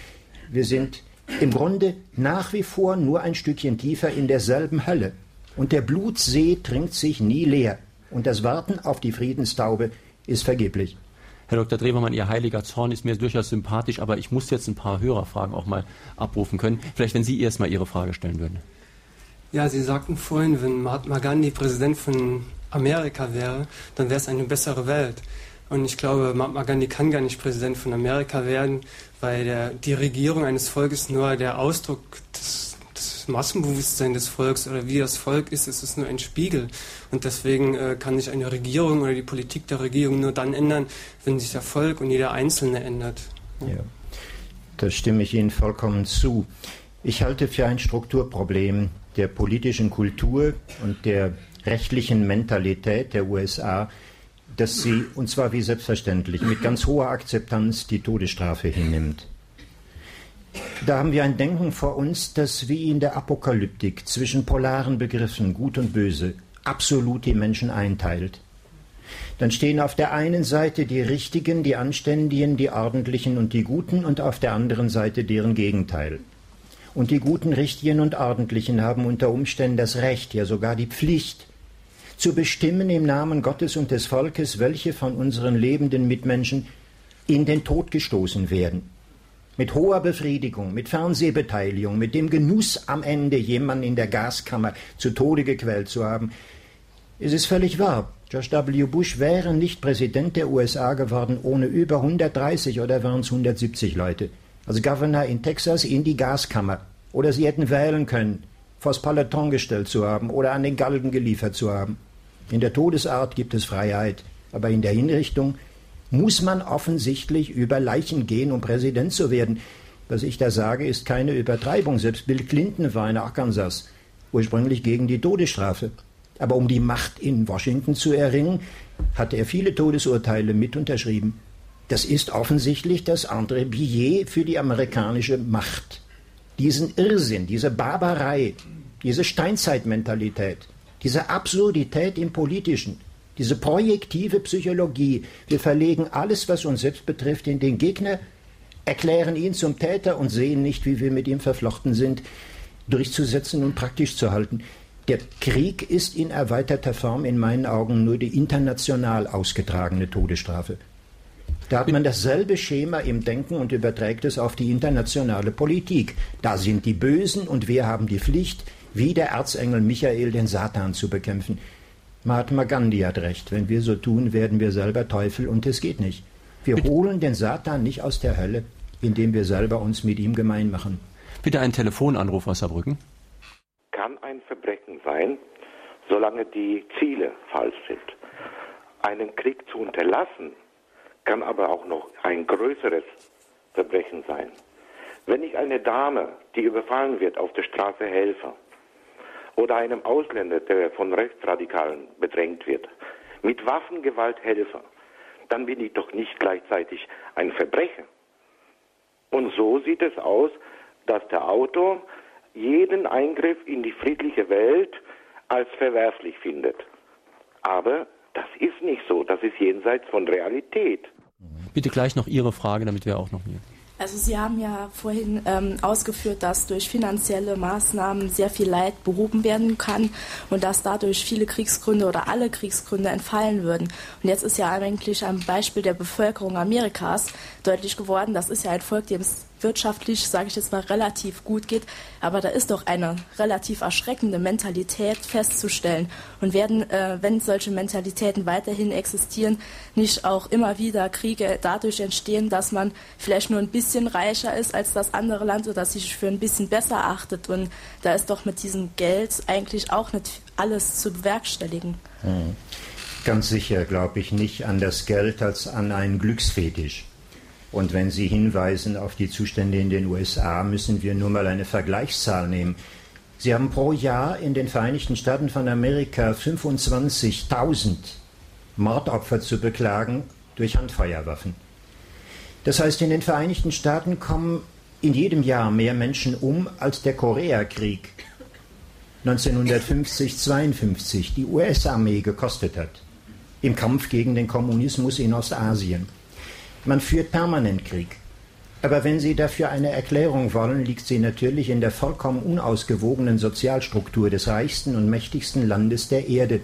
Speaker 3: wir sind im Grunde nach wie vor nur ein Stückchen tiefer in derselben Hölle. Und der Blutsee trinkt sich nie leer. Und das Warten auf die Friedenstaube ist vergeblich.
Speaker 2: Herr Dr. Drewermann, Ihr heiliger Zorn ist mir durchaus sympathisch, aber ich muss jetzt ein paar Hörerfragen auch mal abrufen können. Vielleicht, wenn Sie erst mal Ihre Frage stellen würden.
Speaker 8: Ja, Sie sagten vorhin, wenn Mahatma Gandhi Präsident von Amerika wäre, dann wäre es eine bessere Welt. Und ich glaube, Mahatma Gandhi kann gar nicht Präsident von Amerika werden, weil der, die Regierung eines Volkes nur der Ausdruck des, des Massenbewusstseins des Volkes oder wie das Volk ist, es ist nur ein Spiegel. Und deswegen äh, kann sich eine Regierung oder die Politik der Regierung nur dann ändern, wenn sich der Volk und jeder Einzelne ändert.
Speaker 3: Ja. ja. Da stimme ich Ihnen vollkommen zu. Ich halte für ein Strukturproblem der politischen Kultur und der rechtlichen Mentalität der USA, dass sie, und zwar wie selbstverständlich, mit ganz hoher Akzeptanz die Todesstrafe hinnimmt. Da haben wir ein Denken vor uns, das wie in der Apokalyptik zwischen polaren Begriffen Gut und Böse absolut die Menschen einteilt. Dann stehen auf der einen Seite die Richtigen, die Anständigen, die Ordentlichen und die Guten und auf der anderen Seite deren Gegenteil. Und die Guten, Richtigen und Ordentlichen haben unter Umständen das Recht, ja sogar die Pflicht, zu bestimmen im Namen Gottes und des Volkes, welche von unseren lebenden Mitmenschen in den Tod gestoßen werden. Mit hoher Befriedigung, mit Fernsehbeteiligung, mit dem Genuss am Ende, jemanden in der Gaskammer zu Tode gequält zu haben. Es ist völlig wahr. George W. Bush wäre nicht Präsident der USA geworden ohne über 130 oder waren es 170 Leute. Also Governor in Texas in die Gaskammer. Oder sie hätten wählen können, vors Peloton gestellt zu haben oder an den Galgen geliefert zu haben. In der Todesart gibt es Freiheit, aber in der Hinrichtung muss man offensichtlich über Leichen gehen, um Präsident zu werden. Was ich da sage, ist keine Übertreibung. Selbst Bill Clinton war in Arkansas ursprünglich gegen die Todesstrafe. Aber um die Macht in Washington zu erringen, hat er viele Todesurteile mit unterschrieben. Das ist offensichtlich das André Billet für die amerikanische Macht. Diesen Irrsinn, diese Barbarei, diese Steinzeitmentalität, diese Absurdität im Politischen, diese projektive Psychologie. Wir verlegen alles, was uns selbst betrifft, in den Gegner, erklären ihn zum Täter und sehen nicht, wie wir mit ihm verflochten sind, durchzusetzen und praktisch zu halten. Der Krieg ist in erweiterter Form in meinen Augen nur die international ausgetragene Todesstrafe. Da hat man dasselbe Schema im Denken und überträgt es auf die internationale Politik. Da sind die Bösen und wir haben die Pflicht, wie der Erzengel Michael den Satan zu bekämpfen. Mahatma Gandhi hat recht. Wenn wir so tun, werden wir selber Teufel und es geht nicht. Wir Bitte. holen den Satan nicht aus der Hölle, indem wir selber uns mit ihm gemein machen.
Speaker 2: Bitte einen Telefonanruf aus Saarbrücken.
Speaker 9: Kann ein Verbrechen sein, solange die Ziele falsch sind. Einen Krieg zu unterlassen, kann aber auch noch ein größeres Verbrechen sein. Wenn ich eine Dame, die überfallen wird, auf der Straße helfe, oder einem Ausländer, der von Rechtsradikalen bedrängt wird, mit Waffengewalt helfe, dann bin ich doch nicht gleichzeitig ein Verbrecher. Und so sieht es aus, dass der Autor jeden Eingriff in die friedliche Welt als verwerflich findet. Aber das ist nicht so, das ist jenseits von Realität.
Speaker 2: Bitte gleich noch Ihre Frage, damit wir auch noch hier.
Speaker 10: Also Sie haben ja vorhin ähm, ausgeführt, dass durch finanzielle Maßnahmen sehr viel Leid behoben werden kann und dass dadurch viele Kriegsgründe oder alle Kriegsgründe entfallen würden. Und jetzt ist ja eigentlich am Beispiel der Bevölkerung Amerikas deutlich geworden, das ist ja ein Volk, dem es wirtschaftlich, sage ich jetzt mal, relativ gut geht. Aber da ist doch eine relativ erschreckende Mentalität festzustellen. Und werden, äh, wenn solche Mentalitäten weiterhin existieren, nicht auch immer wieder Kriege dadurch entstehen, dass man vielleicht nur ein bisschen reicher ist als das andere Land oder sich für ein bisschen besser achtet. Und da ist doch mit diesem Geld eigentlich auch nicht alles zu bewerkstelligen. Hm.
Speaker 3: Ganz sicher glaube ich nicht an das Geld als an einen Glücksfetisch. Und wenn Sie hinweisen auf die Zustände in den USA, müssen wir nur mal eine Vergleichszahl nehmen. Sie haben pro Jahr in den Vereinigten Staaten von Amerika 25.000 Mordopfer zu beklagen durch Handfeuerwaffen. Das heißt, in den Vereinigten Staaten kommen in jedem Jahr mehr Menschen um als der Koreakrieg 1950-52 die US-Armee gekostet hat im Kampf gegen den Kommunismus in Ostasien. Man führt permanent Krieg. Aber wenn Sie dafür eine Erklärung wollen, liegt sie natürlich in der vollkommen unausgewogenen Sozialstruktur des reichsten und mächtigsten Landes der Erde.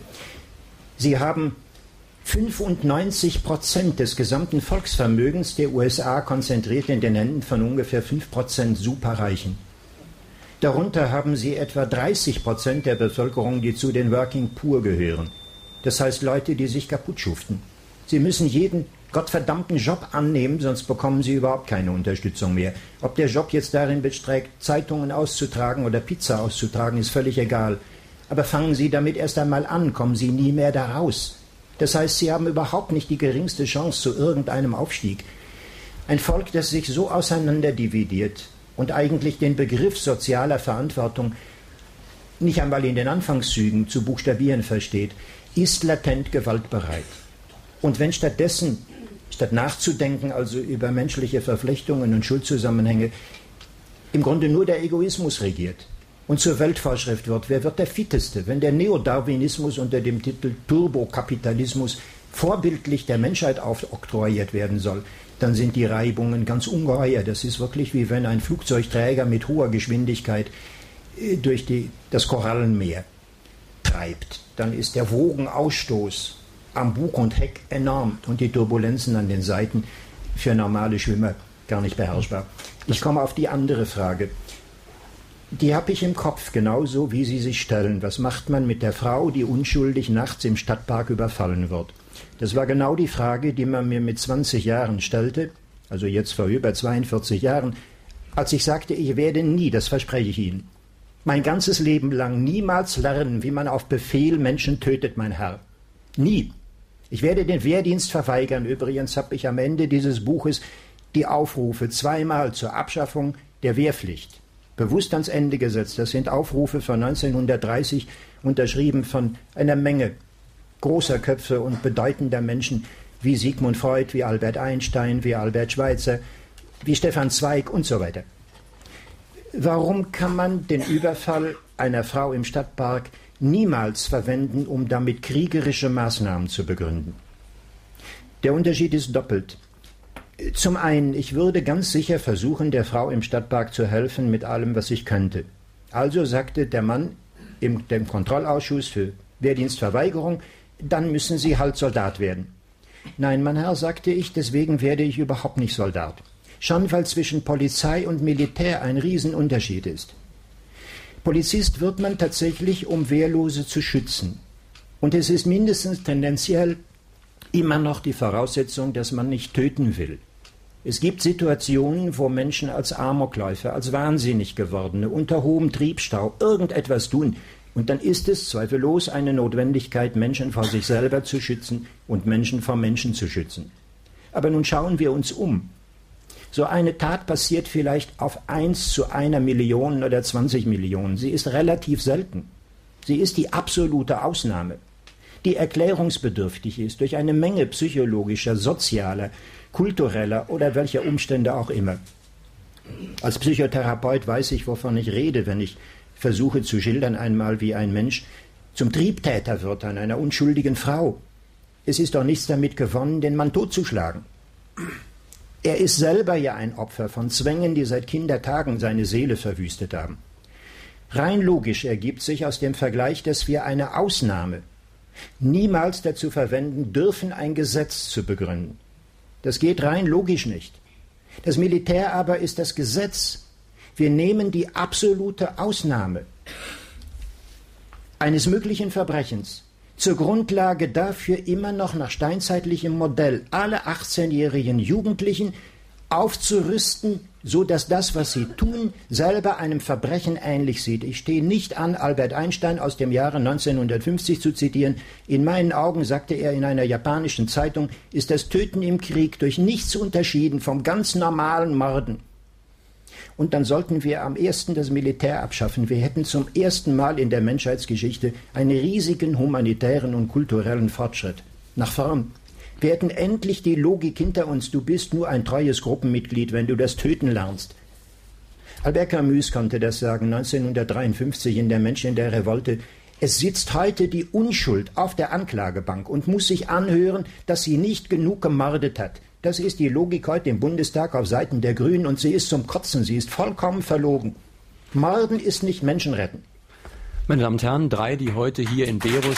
Speaker 3: Sie haben 95 Prozent des gesamten Volksvermögens der USA konzentriert in den Händen von ungefähr 5 Prozent Superreichen. Darunter haben sie etwa 30 Prozent der Bevölkerung, die zu den Working Poor gehören. Das heißt Leute, die sich kaputt schuften. Sie müssen jeden gottverdammten Job annehmen, sonst bekommen sie überhaupt keine Unterstützung mehr. Ob der Job jetzt darin beträgt, Zeitungen auszutragen oder Pizza auszutragen, ist völlig egal. Aber fangen Sie damit erst einmal an, kommen Sie nie mehr da raus. Das heißt, Sie haben überhaupt nicht die geringste Chance zu irgendeinem Aufstieg. Ein Volk, das sich so auseinanderdividiert und eigentlich den Begriff sozialer Verantwortung nicht einmal in den Anfangszügen zu buchstabieren versteht, ist latent gewaltbereit. Und wenn stattdessen statt nachzudenken also über menschliche Verflechtungen und Schuldzusammenhänge, im Grunde nur der Egoismus regiert und zur Weltvorschrift wird. Wer wird der Fitteste? Wenn der Neodarwinismus unter dem Titel Turbokapitalismus vorbildlich der Menschheit aufoktroyiert werden soll, dann sind die Reibungen ganz ungeheuer. Das ist wirklich wie wenn ein Flugzeugträger mit hoher Geschwindigkeit äh, durch die, das Korallenmeer treibt. Dann ist der Wogenausstoß am Bug und Heck enorm und die Turbulenzen an den Seiten für normale Schwimmer gar nicht beherrschbar. Ich komme auf die andere Frage. Die habe ich im Kopf, genauso wie Sie sich stellen. Was macht man mit der Frau, die unschuldig nachts im Stadtpark überfallen wird? Das war genau die Frage, die man mir mit 20 Jahren stellte, also jetzt vor über 42 Jahren, als ich sagte, ich werde nie, das verspreche ich Ihnen, mein ganzes Leben lang niemals lernen, wie man auf Befehl Menschen tötet, mein Herr. Nie. Ich werde den Wehrdienst verweigern. Übrigens habe ich am Ende dieses Buches die Aufrufe zweimal zur Abschaffung der Wehrpflicht bewusst ans Ende gesetzt. Das sind Aufrufe von 1930, unterschrieben von einer Menge großer Köpfe und bedeutender Menschen wie Sigmund Freud, wie Albert Einstein, wie Albert Schweitzer, wie Stefan Zweig und so weiter. Warum kann man den Überfall einer Frau im Stadtpark niemals verwenden, um damit kriegerische Maßnahmen zu begründen? Der Unterschied ist doppelt. Zum einen, ich würde ganz sicher versuchen, der Frau im Stadtpark zu helfen mit allem, was ich könnte. Also sagte der Mann im dem Kontrollausschuss für Wehrdienstverweigerung, dann müssen Sie halt Soldat werden. Nein, mein Herr, sagte ich, deswegen werde ich überhaupt nicht Soldat. Schon weil zwischen Polizei und Militär ein Riesenunterschied ist. Polizist wird man tatsächlich, um Wehrlose zu schützen. Und es ist mindestens tendenziell immer noch die Voraussetzung, dass man nicht töten will. Es gibt Situationen, wo Menschen als Amokläufer, als wahnsinnig gewordene, unter hohem Triebstau irgendetwas tun, und dann ist es zweifellos eine Notwendigkeit, Menschen vor sich selber zu schützen und Menschen vor Menschen zu schützen. Aber nun schauen wir uns um. So eine Tat passiert vielleicht auf eins zu einer Million oder 20 Millionen. Sie ist relativ selten. Sie ist die absolute Ausnahme die erklärungsbedürftig ist durch eine Menge psychologischer, sozialer, kultureller oder welcher Umstände auch immer. Als Psychotherapeut weiß ich, wovon ich rede, wenn ich versuche zu schildern einmal, wie ein Mensch zum Triebtäter wird an einer unschuldigen Frau. Es ist doch nichts damit gewonnen, den Mann totzuschlagen. Er ist selber ja ein Opfer von Zwängen, die seit Kindertagen seine Seele verwüstet haben. Rein logisch ergibt sich aus dem Vergleich, dass wir eine Ausnahme niemals dazu verwenden dürfen, ein Gesetz zu begründen. Das geht rein logisch nicht. Das Militär aber ist das Gesetz. Wir nehmen die absolute Ausnahme eines möglichen Verbrechens zur Grundlage dafür immer noch nach steinzeitlichem Modell alle 18-jährigen Jugendlichen aufzurüsten, so dass das, was sie tun, selber einem Verbrechen ähnlich sieht. Ich stehe nicht an, Albert Einstein aus dem Jahre 1950 zu zitieren. In meinen Augen, sagte er in einer japanischen Zeitung, ist das Töten im Krieg durch nichts unterschieden vom ganz normalen Morden. Und dann sollten wir am ersten das Militär abschaffen. Wir hätten zum ersten Mal in der Menschheitsgeschichte einen riesigen humanitären und kulturellen Fortschritt nach vorn. Wir hätten endlich die Logik hinter uns, du bist nur ein treues Gruppenmitglied, wenn du das Töten lernst. Albert Camus konnte das sagen, 1953 in Der Mensch in der Revolte. Es sitzt heute die Unschuld auf der Anklagebank und muss sich anhören, dass sie nicht genug gemordet hat. Das ist die Logik heute im Bundestag auf Seiten der Grünen und sie ist zum Kotzen, sie ist vollkommen verlogen. Morden ist nicht Menschenretten.
Speaker 2: Meine Damen und Herren, drei, die heute hier in Berus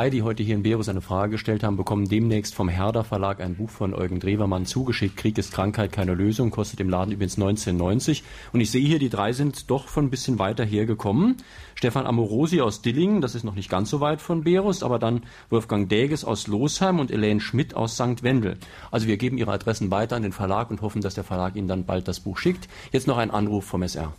Speaker 2: Drei, die heute hier in Berus eine Frage gestellt haben, bekommen demnächst vom Herder Verlag ein Buch von Eugen Drewermann zugeschickt. Krieg ist Krankheit, keine Lösung, kostet im Laden übrigens 1990. Und ich sehe hier, die drei sind doch von ein bisschen weiter hergekommen. Stefan Amorosi aus Dillingen, das ist noch nicht ganz so weit von Berus, aber dann Wolfgang Däges aus Losheim und Elaine Schmidt aus St. Wendel. Also wir geben ihre Adressen weiter an den Verlag und hoffen, dass der Verlag Ihnen dann bald das Buch schickt. Jetzt noch ein Anruf vom SR.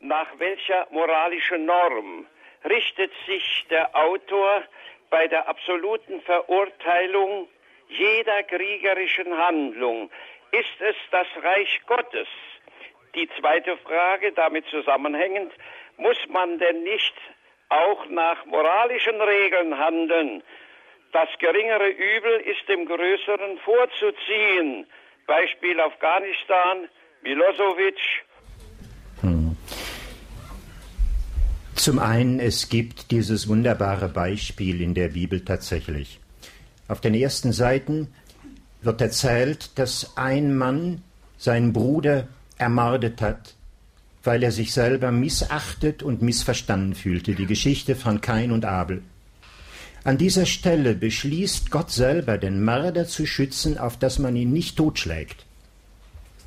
Speaker 11: Nach welcher moralischen Norm richtet sich der Autor bei der absoluten Verurteilung jeder kriegerischen Handlung. Ist es das Reich Gottes? Die zweite Frage, damit zusammenhängend, muss man denn nicht auch nach moralischen Regeln handeln? Das geringere Übel ist dem größeren vorzuziehen. Beispiel Afghanistan, Milosevic,
Speaker 3: Zum einen, es gibt dieses wunderbare Beispiel in der Bibel tatsächlich. Auf den ersten Seiten wird erzählt, dass ein Mann seinen Bruder ermordet hat, weil er sich selber missachtet und missverstanden fühlte. Die Geschichte von Kain und Abel. An dieser Stelle beschließt Gott selber, den Mörder zu schützen, auf dass man ihn nicht totschlägt.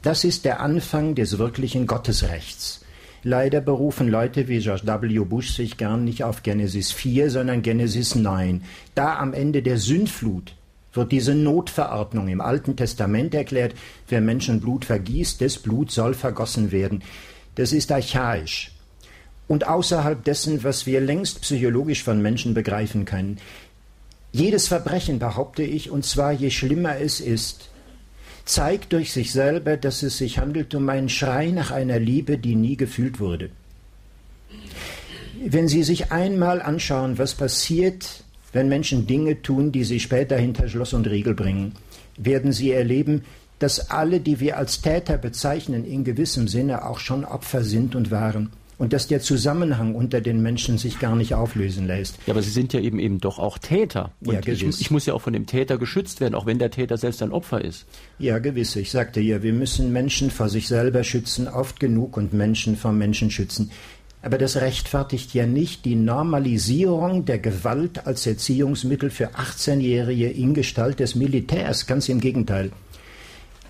Speaker 3: Das ist der Anfang des wirklichen Gottesrechts. Leider berufen Leute wie George W. Bush sich gern nicht auf Genesis 4, sondern Genesis 9. Da am Ende der Sündflut wird diese Notverordnung im Alten Testament erklärt, wer Menschenblut vergießt, des Blut soll vergossen werden. Das ist archaisch und außerhalb dessen, was wir längst psychologisch von Menschen begreifen können. Jedes Verbrechen, behaupte ich, und zwar je schlimmer es ist, zeigt durch sich selber, dass es sich handelt um einen Schrei nach einer Liebe, die nie gefühlt wurde. Wenn Sie sich einmal anschauen, was passiert, wenn Menschen Dinge tun, die sie später hinter Schloss und Riegel bringen, werden Sie erleben, dass alle, die wir als Täter bezeichnen, in gewissem Sinne auch schon Opfer sind und waren und dass der Zusammenhang unter den Menschen sich gar nicht auflösen lässt.
Speaker 2: Ja, aber Sie sind ja eben eben doch auch Täter. Und ja, gewiss. Ich, ich, muss ja auch von dem Täter geschützt werden, auch wenn der Täter selbst ein Opfer ist.
Speaker 3: Ja, gewiss. Ich sagte ja, wir müssen Menschen vor sich selber schützen, oft genug, und Menschen vor Menschen schützen. Aber das rechtfertigt ja nicht die Normalisierung der Gewalt als Erziehungsmittel für 18-Jährige in Gestalt des Militärs. Ganz im Gegenteil.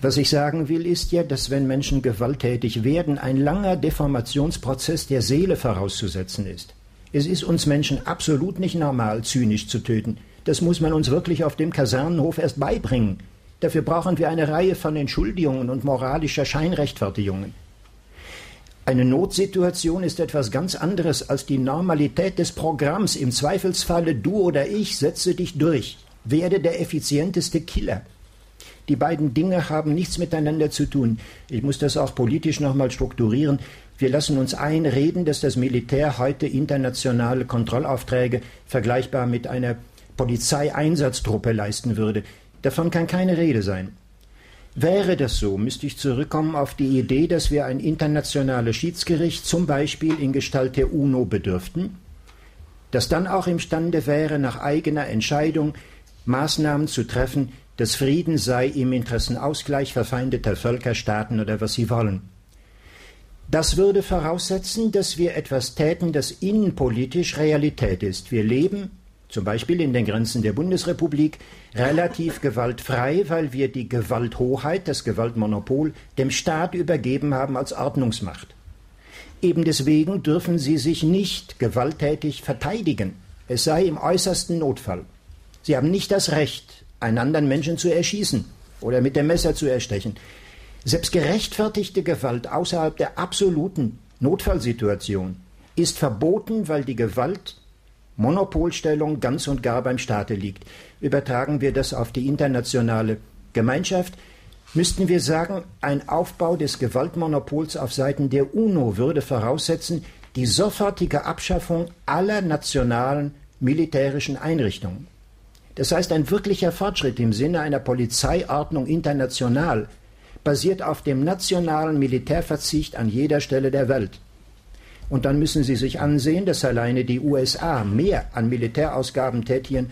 Speaker 3: Was ich sagen will, ist ja, dass wenn Menschen gewalttätig werden, ein langer Deformationsprozess der Seele vorauszusetzen ist. Es ist uns Menschen absolut nicht normal, zynisch zu töten. Das muss man uns wirklich auf dem Kasernenhof erst beibringen. Dafür brauchen wir eine Reihe von Entschuldigungen und moralischer Scheinrechtfertigungen. Eine Notsituation ist etwas ganz anderes als die Normalität des Programms. Im Zweifelsfalle du oder ich setze dich durch, werde der effizienteste Killer. Die beiden Dinge haben nichts miteinander zu tun. Ich muss das auch politisch nochmal strukturieren. Wir lassen uns einreden, dass das Militär heute internationale Kontrollaufträge vergleichbar mit einer Polizeieinsatztruppe leisten würde. Davon kann keine Rede sein. Wäre das so, müsste ich zurückkommen auf die Idee, dass wir ein internationales Schiedsgericht zum Beispiel in Gestalt der UNO bedürften, das dann auch imstande wäre, nach eigener Entscheidung Maßnahmen zu treffen, dass Frieden sei im Interessenausgleich verfeindeter Völkerstaaten oder was sie wollen. Das würde voraussetzen, dass wir etwas täten, das innenpolitisch Realität ist. Wir leben, zum Beispiel in den Grenzen der Bundesrepublik, relativ gewaltfrei, weil wir die Gewalthoheit, das Gewaltmonopol, dem Staat übergeben haben als Ordnungsmacht. Eben deswegen dürfen sie sich nicht gewalttätig verteidigen. Es sei im äußersten Notfall. Sie haben nicht das Recht, einen anderen Menschen zu erschießen oder mit dem Messer zu erstechen. Selbst gerechtfertigte Gewalt außerhalb der absoluten Notfallsituation ist verboten, weil die Gewalt Monopolstellung ganz und gar beim Staate liegt. Übertragen wir das auf die internationale Gemeinschaft, müssten wir sagen, ein Aufbau des Gewaltmonopols auf Seiten der UNO würde voraussetzen die sofortige Abschaffung aller nationalen militärischen Einrichtungen. Das heißt, ein wirklicher Fortschritt im Sinne einer Polizeiordnung international basiert auf dem nationalen Militärverzicht an jeder Stelle der Welt. Und dann müssen Sie sich ansehen, dass alleine die USA mehr an Militärausgaben tätigen,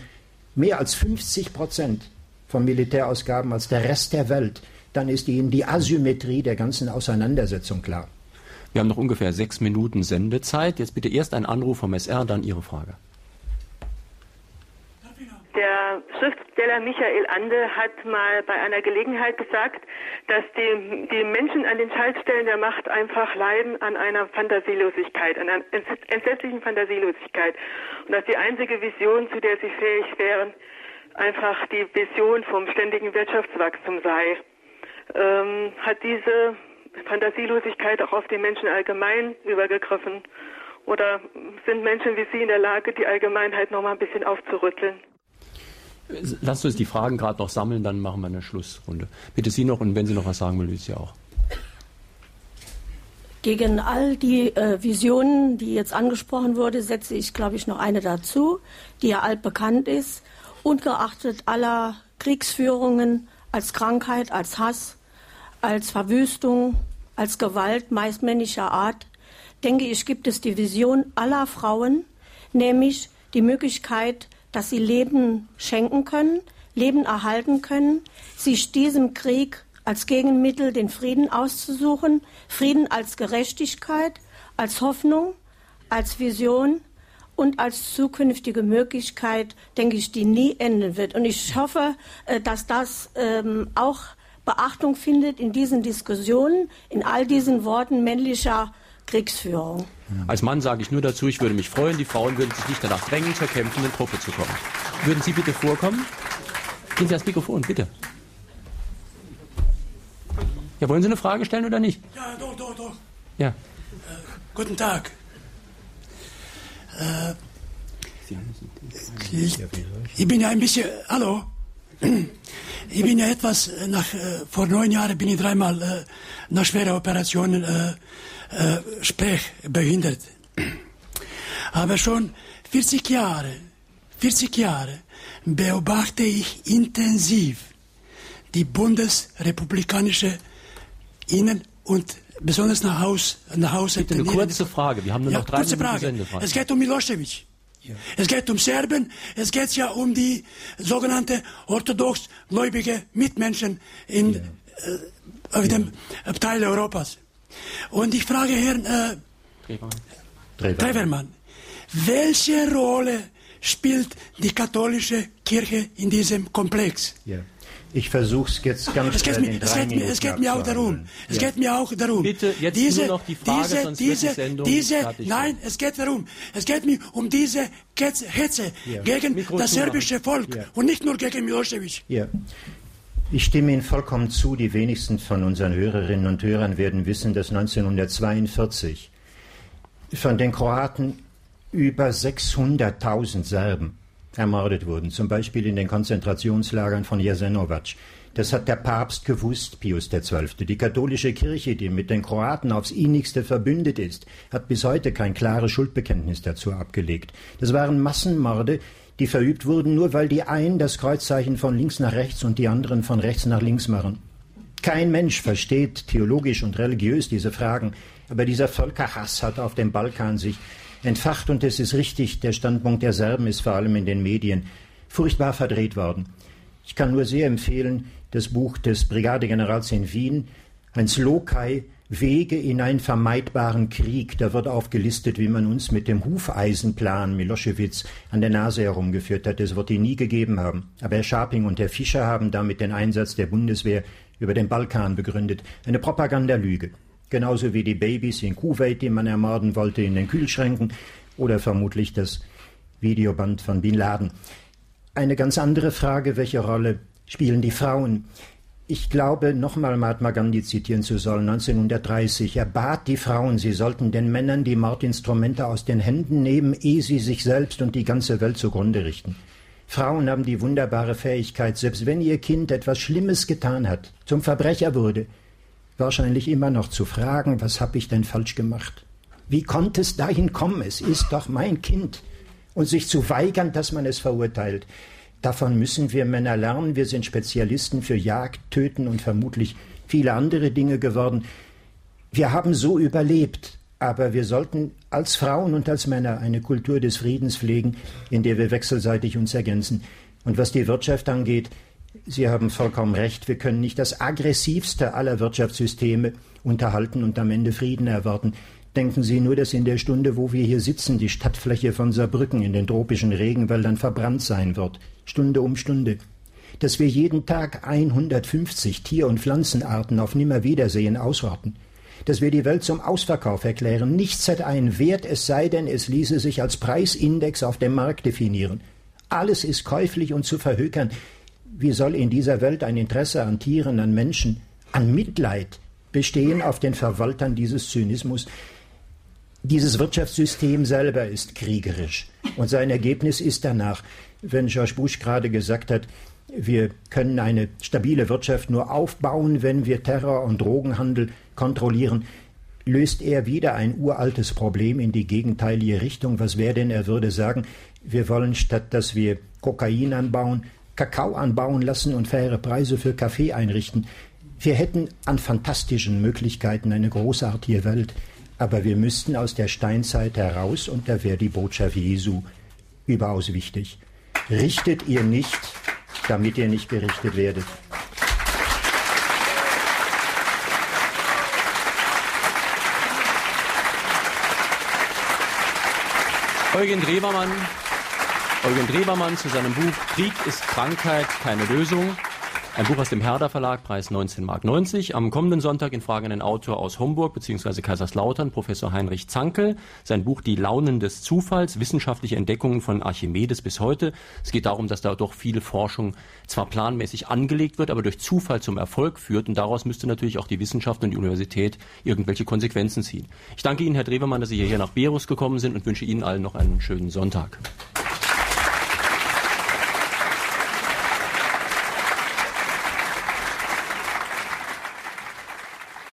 Speaker 3: mehr als 50 Prozent von Militärausgaben als der Rest der Welt. Dann ist Ihnen die Asymmetrie der ganzen Auseinandersetzung klar.
Speaker 2: Wir haben noch ungefähr sechs Minuten Sendezeit. Jetzt bitte erst ein Anruf vom SR, dann Ihre Frage.
Speaker 12: Der Schriftsteller Michael Ande hat mal bei einer Gelegenheit gesagt, dass die, die Menschen an den Schaltstellen der Macht einfach leiden an einer Fantasielosigkeit, an einer entsetzlichen Fantasielosigkeit. Und dass die einzige Vision, zu der sie fähig wären, einfach die Vision vom ständigen Wirtschaftswachstum sei. Ähm, hat diese Fantasielosigkeit auch auf die Menschen allgemein übergegriffen? Oder sind Menschen wie Sie in der Lage, die Allgemeinheit noch mal ein bisschen aufzurütteln?
Speaker 2: Lasst uns die Fragen gerade noch sammeln, dann machen wir eine Schlussrunde. Bitte Sie noch und wenn Sie noch was sagen will, Lucia auch.
Speaker 13: Gegen all die äh, Visionen, die jetzt angesprochen wurde, setze ich, glaube ich, noch eine dazu, die ja altbekannt ist. Ungeachtet aller Kriegsführungen als Krankheit, als Hass, als Verwüstung, als Gewalt meist männlicher Art, denke ich, gibt es die Vision aller Frauen, nämlich die Möglichkeit, dass sie Leben schenken können, Leben erhalten können, sich diesem Krieg als Gegenmittel den Frieden auszusuchen, Frieden als Gerechtigkeit, als Hoffnung, als Vision und als zukünftige Möglichkeit, denke ich, die nie enden wird. Und ich hoffe, äh, dass das ähm, auch Beachtung findet in diesen Diskussionen, in all diesen Worten männlicher Kriegsführung.
Speaker 2: Als Mann sage ich nur dazu, ich würde mich freuen, die Frauen würden sich nicht danach drängen, zur kämpfenden Truppe zu kommen. Würden Sie bitte vorkommen? Gehen Sie ans Mikrofon, bitte. Ja, wollen Sie eine Frage stellen oder nicht?
Speaker 14: Ja, doch, doch, doch.
Speaker 2: Ja. Äh,
Speaker 14: guten Tag. Äh, ich, ich, bin ja ein bisschen, hallo, ich bin ja etwas äh, nach, äh, vor neun Jahren bin ich dreimal äh, nach schweren Operationen äh, sprechbehindert. Aber schon 40 Jahre, 40 Jahre beobachte ich intensiv die bundesrepublikanische Innen- und besonders nach Haus, nach Hause.
Speaker 2: Bitte eine kurze Frage. Wir haben nur
Speaker 14: ja,
Speaker 2: noch drei
Speaker 14: kurze
Speaker 2: Minuten
Speaker 14: Frage. Es geht um Milosevic. Ja. Es geht um Serben, es geht ja um die sogenannte orthodox gläubige Mitmenschen in ja. äh, auf dem Teil Europas. Und ich frage Herrn äh, Trevermann, welche Rolle spielt die katholische Kirche in diesem Komplex?
Speaker 3: Ja. Ich versuche es jetzt ganz
Speaker 14: es geht, mir, es, geht mir, es geht mir auch darum. Es ja. geht mir auch darum.
Speaker 2: Bitte jetzt diese, nur noch die Frage,
Speaker 14: diese,
Speaker 2: sonst
Speaker 14: diese,
Speaker 2: wird die Sendung
Speaker 14: diese, nein, es geht darum. Es geht mir um diese Hetze ja. gegen Mikro das serbische Volk ja. und nicht nur gegen Milosevic.
Speaker 3: Ja. Ich stimme Ihnen vollkommen zu. Die wenigsten von unseren Hörerinnen und Hörern werden wissen, dass 1942 von den Kroaten über 600.000 Serben ermordet wurden, zum Beispiel in den Konzentrationslagern von Jasenovac. Das hat der Papst gewusst, Pius XII. Die katholische Kirche, die mit den Kroaten aufs innigste verbündet ist, hat bis heute kein klares Schuldbekenntnis dazu abgelegt. Das waren Massenmorde, die verübt wurden, nur weil die einen das Kreuzzeichen von links nach rechts und die anderen von rechts nach links machen. Kein Mensch versteht theologisch und religiös diese Fragen, aber dieser Völkerhass hat auf dem Balkan sich entfacht und es ist richtig, der Standpunkt der Serben ist vor allem in den Medien furchtbar verdreht worden. Ich kann nur sehr empfehlen, das Buch des Brigadegenerals in Wien, Heinz Lokai, Wege in einen vermeidbaren Krieg. Da wird aufgelistet, wie man uns mit dem Hufeisenplan Milosevic an der Nase herumgeführt hat. Es wird ihn nie gegeben haben. Aber Herr Scharping und Herr Fischer haben damit den Einsatz der Bundeswehr über den Balkan begründet. Eine Propagandalüge. Genauso wie die Babys in Kuwait, die man ermorden wollte, in den Kühlschränken. Oder vermutlich das Videoband von Bin Laden. Eine ganz andere Frage, welche Rolle spielen die Frauen? Ich glaube, nochmal Mahatma Gandhi zitieren zu sollen, 1930. Er bat die Frauen, sie sollten den Männern die Mordinstrumente aus den Händen nehmen, ehe sie sich selbst und die ganze Welt zugrunde richten. Frauen haben die wunderbare Fähigkeit, selbst wenn ihr Kind etwas Schlimmes getan hat, zum Verbrecher wurde, wahrscheinlich immer noch zu fragen, was habe ich denn falsch gemacht? Wie konnte es dahin kommen? Es ist doch mein Kind. Und sich zu weigern, dass man es verurteilt. Davon müssen wir Männer lernen. Wir sind Spezialisten für Jagd, Töten und vermutlich viele andere Dinge geworden. Wir haben so überlebt, aber wir sollten als Frauen und als Männer eine Kultur des Friedens pflegen, in der wir wechselseitig uns ergänzen. Und was die Wirtschaft angeht, Sie haben vollkommen recht, wir können nicht das aggressivste aller Wirtschaftssysteme unterhalten und am Ende Frieden erwarten. Denken Sie nur, dass in der Stunde, wo wir hier sitzen, die Stadtfläche von Saarbrücken in den tropischen Regenwäldern verbrannt sein wird. Stunde um Stunde. Dass wir jeden Tag 150 Tier- und Pflanzenarten auf Nimmerwiedersehen ausrotten. Dass wir die Welt zum Ausverkauf erklären. Nichts hat einen Wert, es sei denn, es ließe sich als Preisindex auf dem Markt definieren. Alles ist käuflich und zu verhökern. Wie soll in dieser Welt ein Interesse an Tieren, an Menschen, an Mitleid bestehen auf den Verwaltern dieses Zynismus? Dieses Wirtschaftssystem selber ist kriegerisch. Und sein Ergebnis ist danach, wenn George Bush gerade gesagt hat, wir können eine stabile Wirtschaft nur aufbauen, wenn wir Terror und Drogenhandel kontrollieren, löst er wieder ein uraltes Problem in die gegenteilige Richtung. Was wäre denn, er würde sagen, wir wollen statt dass wir Kokain anbauen, Kakao anbauen lassen und faire Preise für Kaffee einrichten. Wir hätten an fantastischen Möglichkeiten eine großartige Welt aber wir müssten aus der Steinzeit heraus und da wäre die Botschaft Jesu überaus wichtig. Richtet ihr nicht, damit ihr nicht gerichtet werdet.
Speaker 2: Eugen Drewermann, Eugen Drewermann zu seinem Buch Krieg ist Krankheit, keine Lösung. Ein Buch aus dem Herder Verlag, Preis 19,90 Mark. Am kommenden Sonntag in Frage einen Autor aus Homburg bzw. Kaiserslautern, Professor Heinrich Zankel. Sein Buch Die Launen des Zufalls, wissenschaftliche Entdeckungen von Archimedes bis heute. Es geht darum, dass da doch viele Forschung zwar planmäßig angelegt wird, aber durch Zufall zum Erfolg führt. Und daraus müsste natürlich auch die Wissenschaft und die Universität irgendwelche Konsequenzen ziehen. Ich danke Ihnen, Herr Drewermann, dass Sie hierher nach Berus gekommen sind und wünsche Ihnen allen noch einen schönen Sonntag.